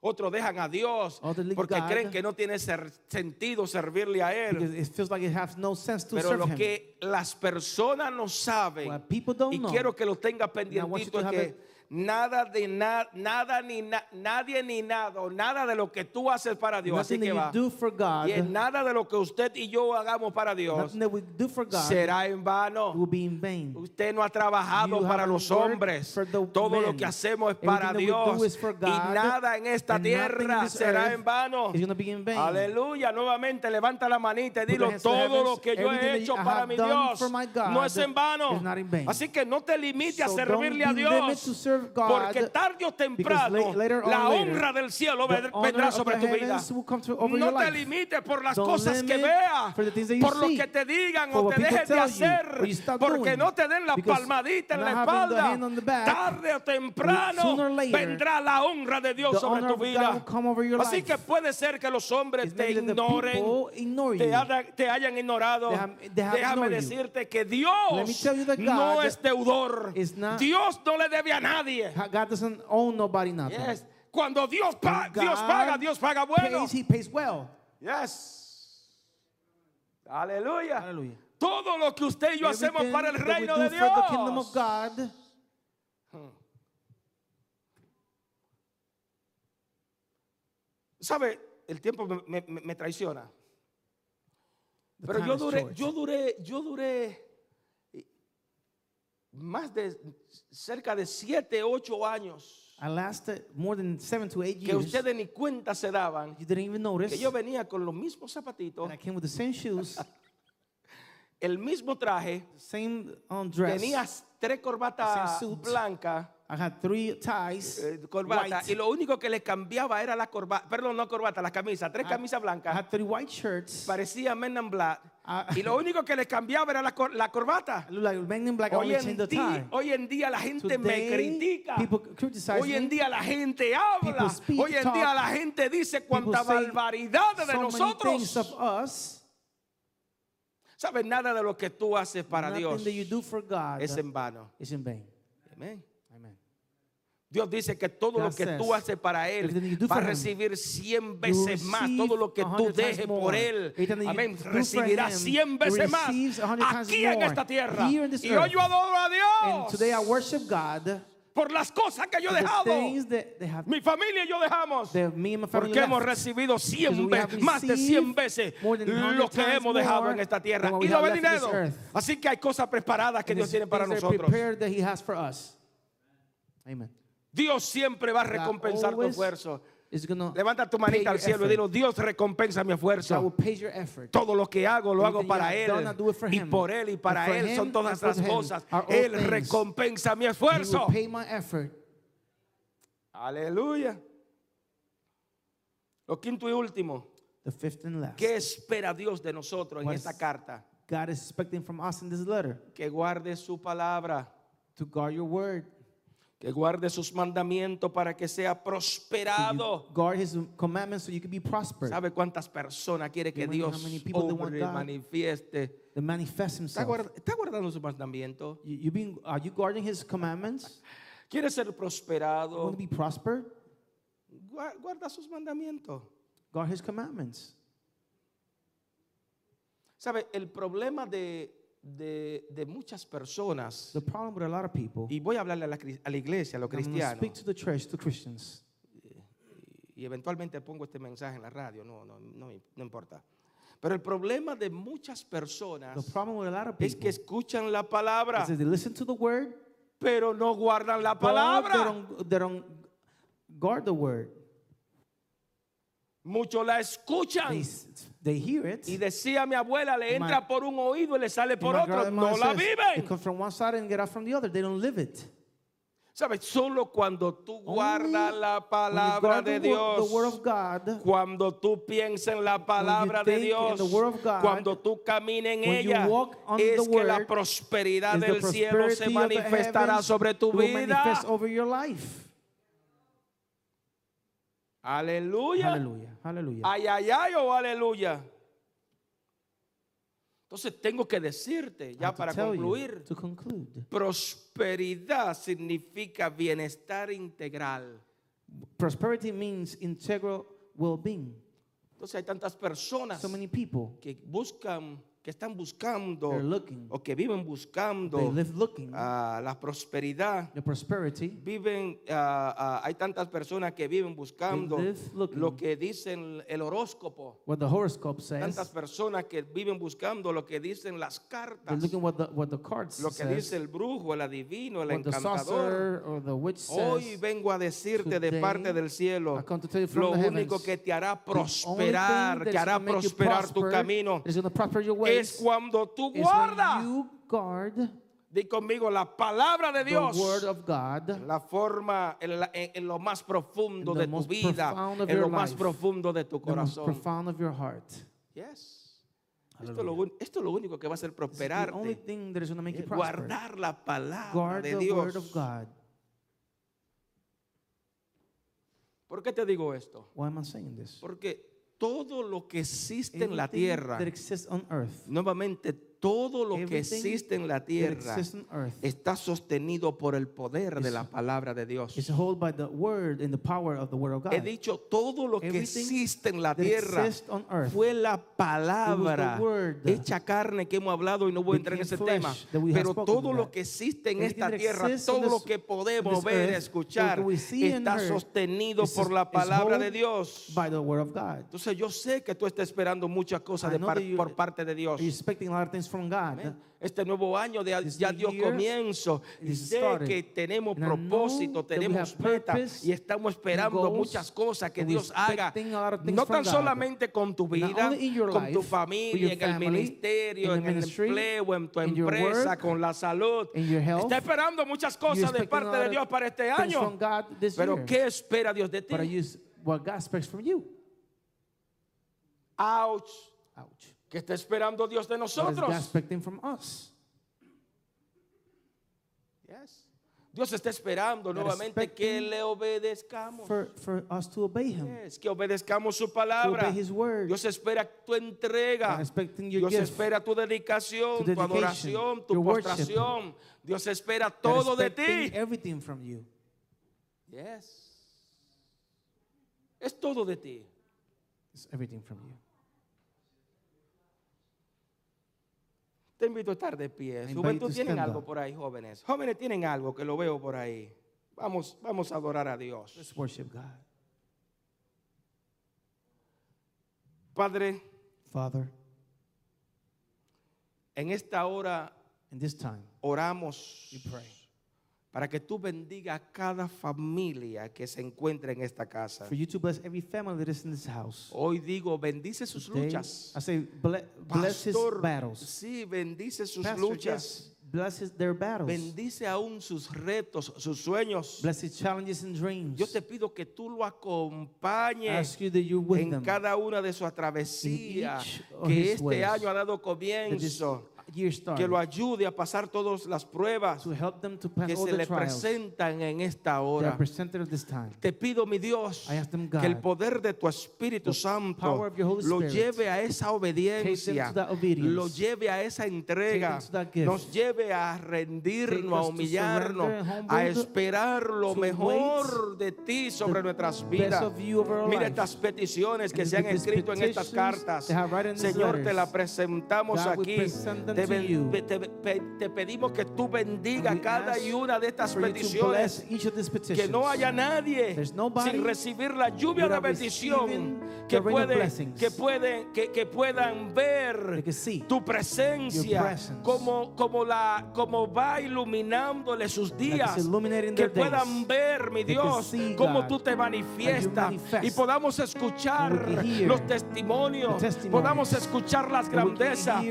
Otros dejan a Dios leave porque God. creen que no tiene ser- sentido servirle a Because Él. it feels like it has no sense to Pero serve lo him. que las personas no saben What people don't y know. quiero que lo tenga And I want you pendientito to es have que it- nada de na- nada ni na- nadie ni nada o nada de lo que tú haces para Dios así que va God, y nada de lo que usted y yo hagamos para Dios God será en vano. Usted no ha trabajado You para los hombres. Todo lo que hacemos es para Dios. Y nada en esta tierra será en vano. Aleluya. Nuevamente levanta la manita y dilo todo lo que yo he hecho para mi Dios no es en vano. Así que no te limites a servirle a Dios. To serve God, Porque tarde o temprano la- later on, la later, honra del cielo vendrá sobre tu vida. No te life. limites por las Don't cosas que veas, por lo que te digan o te dejes de hacer, you porque no te den la palmadita en la espalda. back, Tarde o temprano later, vendrá la honra de Dios sobre tu vida. Así que puede ser que los hombres te ignoren, te, hayan ignorado. They have- they have Déjame you. decirte que Dios no es deudor. Dios no le debe a nadie. God doesn't owe nobody nothing. Yes. Cuando Dios, pa- When Dios God paga, Dios paga bueno. Pays, he pays well. Yes. Aleluya. Hallelujah. Todo lo que usted y yo hacemos Everything para el reino de for the kingdom Dios. of God. ¿Sabe? El tiempo me, me- me- traiciona. The Pero yo duré, yo duré, yo duré más de cerca de siete, ocho años I lasted more than seven to eight que years. ustedes ni cuenta se daban You didn't even notice que yo venía con los mismos zapatitos, that I came with the same shoes, el mismo traje, same um, dress. tenía tres corbatas blancas. I had three ties. eh, corbata white. y lo único que le cambiaba era la corbata, perdón, no corbata, la camisa, tres I- camisas I blancas, had three white shirts. parecía Men in Black Ah. y lo único que le cambiaba era la, cor- la corbata. Like Black. Hoy en, the día, tie. hoy en día la gente me Today, critica. people criticize Hoy en me. día la gente habla. Speak, Hoy en talk. día la gente dice cuánta barbaridad de so nosotros. ¿Sabes? Nada de lo que tú haces para nothing Dios es en vano. Amén. Dios dice que todo lo que tú haces para Él va a recibir cien You veces más. Todo lo que tú dejes por. Él, amén, recibirá Him, cien it veces más aquí en esta tierra. Y hoy yo adoro a Dios today I worship God por las cosas que yo he dejado. have Mi familia y yo dejamos. Porque hemos recibido cien Because we have veces, más de cien received veces more than 100 lo que hemos dejado en esta tierra. Y no dinero. Así que hay cosas preparadas que Dios tiene para nosotros. Amen. Dios siempre va a recompensar tu esfuerzo. Levanta tu manita al cielo y dilo, Dios recompensa mi esfuerzo. pay your effort. Todo lo que hago lo hago para Él y por Él y para Él son todas las cosas. Él recompensa mi esfuerzo. Aleluya. Lo quinto y último, The fifth and last. ¿qué espera Dios de nosotros en esta carta? God is expecting from us in this letter Que guarde su palabra, to guard your word, que guarde sus mandamientos para que sea prosperado. you guard his commandments so you can be prospered. ¿Sabe cuántas personas quiere que Dios obre, manifieste? To manifest ¿Está, himself. está guardando sus mandamientos? You, you being, are you guarding his commandments? ¿Quiere ser You want prosperado? to be prospered? Gua- Guarda sus mandamientos. Guard his commandments. ¿Sabe? El problema de, de- de muchas personas, The problem with a lot of people, y voy a hablarle a la, a la iglesia, a los cristianos, speak to the church, to Christians. y eventualmente pongo este mensaje en la radio, no, no, no, no importa. Pero el problema de muchas personas The problem with a lot of es que people escuchan la palabra, is they listen to the word, pero no guardan la but they palabra. don't, they don't guard the word. Muchos la escuchan. they hear it. Y decía mi abuela, le entra My- por un oído y le sale por otro. No la says, It viven. comes from one side and get out from the other. They don't live it. ¿Sabes? Solo cuando tú guardas la palabra de Dios. God, Cuando tú piensas en la palabra de Dios, the word of God, cuando tú caminas en ella, es que la prosperidad del cielo se manifestará sobre tu vida. Aleluya. Hallelujah. Hallelujah. Ay, ay, ay, o aleluya. Entonces tengo que decirte, ya para concluir, prosperidad significa bienestar integral. prosperity means integral well-being. Entonces hay tantas personas So many people, que buscan, que están buscando looking, o que viven buscando looking ah, la prosperidad. Viven, ah, ah, hay tantas personas que viven buscando looking. lo que dicen el horóscopo. What the horoscope Tantas says, personas que viven buscando lo que dicen las cartas, looking what the what the cards lo que dice says, el brujo, el adivino, el encantador. Hoy vengo a decirte de today, parte del cielo lo único heavens, que te hará prosperar, que hará prosperar tu prosper, camino, es cuando tú guardas. Di conmigo la palabra de Dios. word of God en la forma, en, la- en- en lo más profundo de tu vida, en lo más profundo de tu corazón. Yes. Esto es, lo, esto es lo único que va a hacer This is the only prosperarte. thing that is going to make you es prosper. guardar la palabra Guard de the word of Dios. God. ¿Por qué te digo esto? Why am I saying this? Porque todo lo que existe en la tierra, that exists on earth, nuevamente todo lo que existe en la tierra está sostenido por el poder de la palabra de Dios. is held by the word and the power of the word of God. He dicho todo lo que existe en la tierra fue la palabra hecha carne que hemos hablado y no voy a entrar en ese tema. Pero todo lo que existe en esta tierra, todo lo que podemos ver, escuchar, está sostenido por la palabra de Dios. Entonces yo sé que tú estás esperando muchas cosas de par- por parte de Dios. From God? Este nuevo año de ya dio year comienzo y sé started. que tenemos And propósito, tenemos metas y estamos esperando goals, muchas cosas que Dios haga. No tan from God. solamente con tu vida, con tu life, familia, en el ministerio, in en el empleo, en tu empresa, work, con la salud. health. Está esperando muchas cosas de parte de Dios para este año. Pero year. ¿qué espera Dios de ti? What God expects from you? Ouch. Ouch. ¿Qué está esperando Dios de nosotros? From us? Yes. Dios está esperando nuevamente que le obedezcamos. For, for us to obey Him, Yes, que obedezcamos su to palabra. obey His word. Dios espera tu entrega. Dios gift, espera tu dedicación, tu adoración, tu worship. postración. Dios espera todo de ti. Everything from you. Yes. Es todo de ti. It's everything from you. Te invito a estar de pie. Juventud, tienen algo por ahí, jóvenes. Jóvenes tienen algo que lo veo por ahí. Vamos, vamos a adorar a Dios. Let's worship God. Padre, Father, en esta hora in this time, oramos we pray para que tú bendiga a cada familia que se encuentre en esta casa. For you to bless every family that is in this house. Hoy digo, bendice sus Today, luchas. I say, ble- bless his Pastor, battles. sí, bendice sus Pastor, luchas. yes, bless his, their battles. Bendice aún sus retos, sus sueños. Bless his challenges and dreams. Yo te pido que tú lo acompañes en them. cada una de sus travesías que his este ways. año ha dado comienzo, year que lo ayude a pasar todas las pruebas To help them to pass que all se the le presentan en esta hora. Te pido, mi Dios, que el poder de tu Espíritu Santo lo lleve a esa obediencia, lo lleve a esa entrega, nos lleve a rendirnos, a humillarnos, a esperar lo mejor de ti sobre nuestras vidas. Mira estas peticiones que se han escrito en estas cartas. Señor, te las presentamos aquí. Te. Te- te- te pedimos que tú bendiga cada y una de estas peticiones. Que no haya nadie sin recibir la lluvia de bendición que, puede, que, pueden, que, que puedan ver tu presencia como, como, la, como va iluminándole sus días. Que puedan ver, mi Dios, cómo tú te manifiestas y podamos escuchar los testimonios, podamos escuchar las grandezas.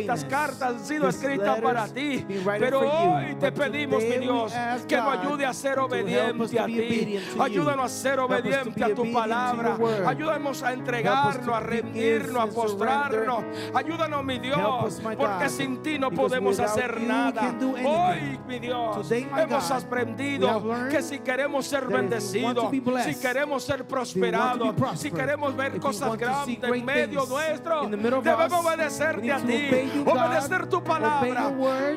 Estas greatness. Cartas han sido escritas para ti, pero hoy te pedimos, mi Dios, que nos ayude a ser obediente a ti. Ayúdanos a ser obediente be a tu palabra. Ayúdanos a entregarnos, a rendirnos, a postrarnos. Ayúdanos, mi Dios, porque sin ti no podemos hacer nada. Hoy, mi Dios, hemos aprendido que si queremos ser bendecidos, si queremos ser prosperados, si queremos ver cosas grandes en medio nuestro, debemos obedecerte a ti, obey obedecer tu palabra.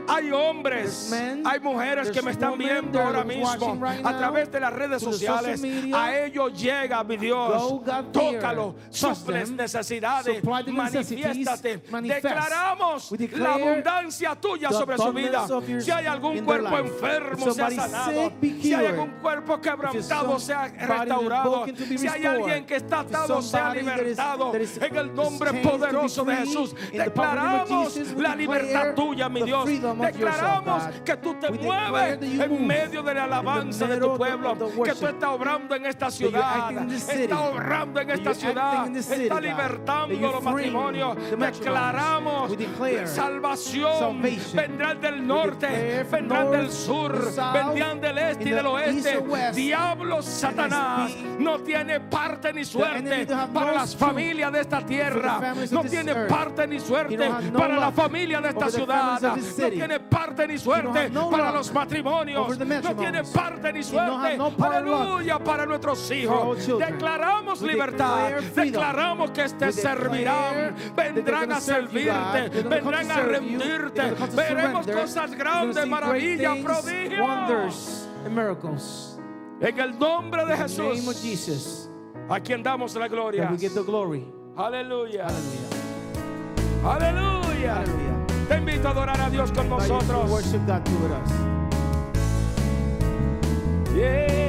Hay hombres, hay mujeres que me están viendo ahora mismo a través de las redes sociales. A ellos llega, mi Dios. Tócalo, suples necesidades, manifiéstate. Declaramos la abundancia tuya sobre su vida. Si hay algún cuerpo enfermo, sea sanado. Si hay algún cuerpo quebrantado, sea restaurado. Si hay alguien que está atado, sea libertado. En el nombre poderoso de Jesús, declaramos la declare libertad tuya, mi Dios. Declaramos que tú te mueves en medio de la alabanza de tu pueblo. Que tú estás obrando en esta ciudad. Estás obrando en esta ciudad. acting in this city, Está God. libertando los matrimonios. Declaramos salvación. Vendrán del norte, vendrán del sur, vendrán del este y del oeste. Diablo Satanás no tiene parte ni suerte para las familias de esta tierra. No tiene parte ni suerte para la luck familia de esta ciudad. No tiene parte ni suerte no para los matrimonios. No tiene parte ni suerte. no Aleluya para nuestros hijos. Declaramos We libertad. Declaramos que te declare servirán. Vendrán a servirte. Vendrán a rendirte. Veremos cosas grandes, maravillas, prodigios. En el nombre de Jesús. Jesus. A quien damos la gloria. Aleluya. Aleluya. Te invito a adorar a Dios con Invite you to nosotros. Yeah.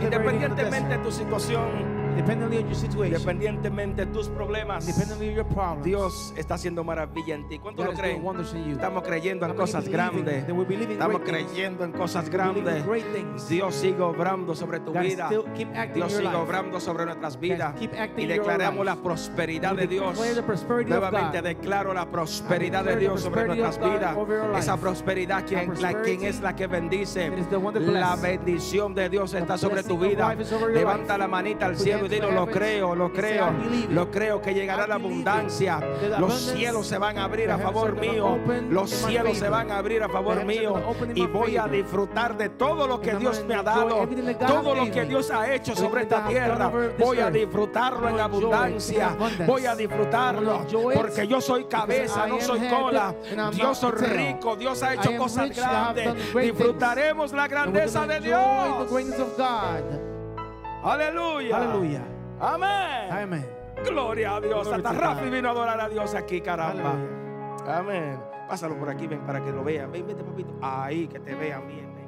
Independientemente de tu situación, dependently on your situation, independientemente de tus problemas. dependently on your problems, Dios está haciendo maravilla en ti. ¿Cuánto God lo creen? Estamos creyendo en cosas grandes. Estamos creyendo en cosas grandes. Dios sigue obrando sobre tu God vida. Dios sigue obrando sobre nuestras vidas. Y declaramos la prosperidad de Dios. Nuevamente declaro la prosperidad de Dios sobre nuestras vidas. Esa prosperidad quien, la, quien es la que bendice. La bendición de Dios está sobre tu vida. Levanta la manita al Put y dilo, lo creo, lo creo. "I believe it. Lo creo que llegará la abundancia. Los cielos se van a abrir a favor mío. Los cielos se van a abrir a favor mío. Y voy a disfrutar de todo lo que Dios me ha dado. Todo lo que. Dios ha hecho sobre esta tierra. Voy a disfrutarlo en abundancia. Voy a disfrutarlo. Porque yo soy cabeza, no soy cola. Dios tail. rico. Dios ha hecho cosas grandes. Disfrutaremos la grandeza de Dios. Aleluya. Hallelujah. Amén. Amen. Gloria a Dios. Glory Hasta Rafi vino a adorar a Dios aquí, caramba. Amén. Pásalo por aquí, ven, para que lo vean. Ven, vete, papito. Ahí, que te vean bien. ven.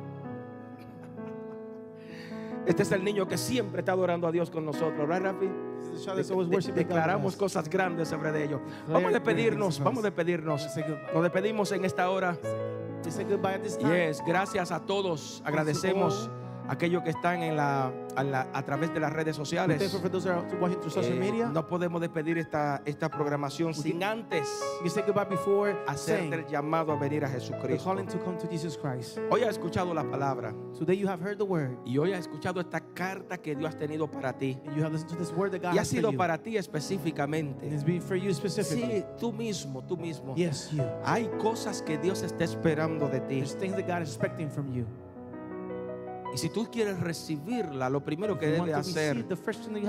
Este es el niño que siempre está adorando a Dios con nosotros, ¿verdad, Rafi? De- de- declaramos cosas grandes sobre de ellos. Vamos a despedirnos, vamos a despedirnos. Nos despedimos en esta hora. Yes, gracias a todos. Agradecemos aquellos que están en la, a, la- a través de las redes sociales. Eh, no podemos despedir esta, esta programación sin can- antes hacerte el llamado a venir a Jesucristo. to come to Jesus. Hoy has escuchado la palabra Today you have heard the word. y hoy has escuchado esta carta que Dios ha tenido para ti. You have to this word that God Y ha sido para ti específicamente. And it's been for you specifically. Sí, tú mismo, tú mismo. Yes, you. Hay cosas que Dios está esperando de ti. There's things that God is expecting from you. Y si tú quieres recibirla, lo primero que debes hacer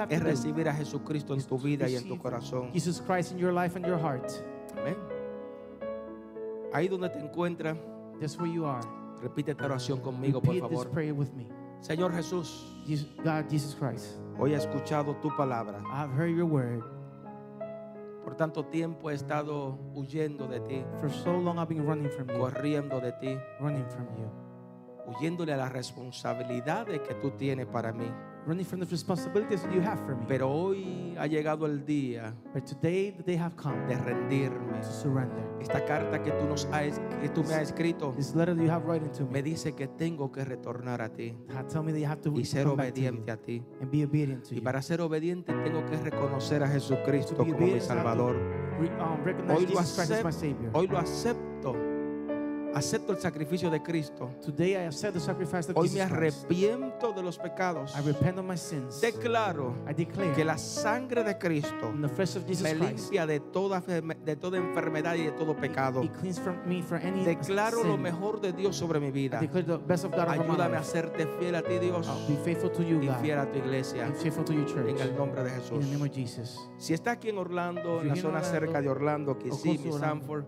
es recibir a Jesucristo en tu vida y en tu corazón. Jesus Christ in your life and your heart. Amén. Ahí donde te encuentras, That's where you are. repite esta oración conmigo, por Repeat this favor. prayer with me. Señor Jesús, Jesus, God, Jesus Christ, hoy he escuchado tu palabra. I have heard your word. Por tanto tiempo he estado huyendo de ti, For so long I've been running from you. corriendo de ti, Running from you. Huyéndole a las responsabilidades que tú tienes para mí. Running from the responsibilities that you have for me. Pero hoy ha llegado el día But today the day have come de rendirme. to surrender. Esta carta que tú, nos has, que tú me has escrito This letter that you have written to me me dice que tengo que retornar a ti tell me that you have to y ser obediente a ti. and be obedient to Y para ser obediente tengo que reconocer a Jesucristo como mi Salvador. Re- um, lo. Hoy lo acepto. Acepto el sacrificio de Cristo. Today I accept the sacrifice of Hoy me arrepiento de los pecados. I repent of my sins. Declaro I declare que la sangre de Cristo the flesh of Jesus me Christ limpia de toda, de toda enfermedad y de todo pecado. He from me for any Declaro lo sin. mejor de Dios sobre mi vida. declare the best of God Ayúdame a serte fiel a ti, Dios, be faithful to you, y fiel a tu iglesia. And faithful to your church. En el nombre de In Jesús. the name of Jesus. Si está aquí en Orlando, If en la zona Orlando, cerca de Kissimmee, Orlando, Sanford,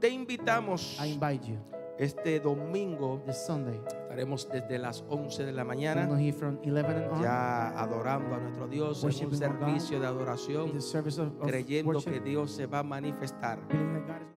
te invitamos I invite you este domingo. this Sunday. Estaremos desde las 11 de la mañana going to hear from 11 and on. ya adorando a nuestro Dios en un God. servicio de adoración, creyendo worship. que Dios se va a manifestar.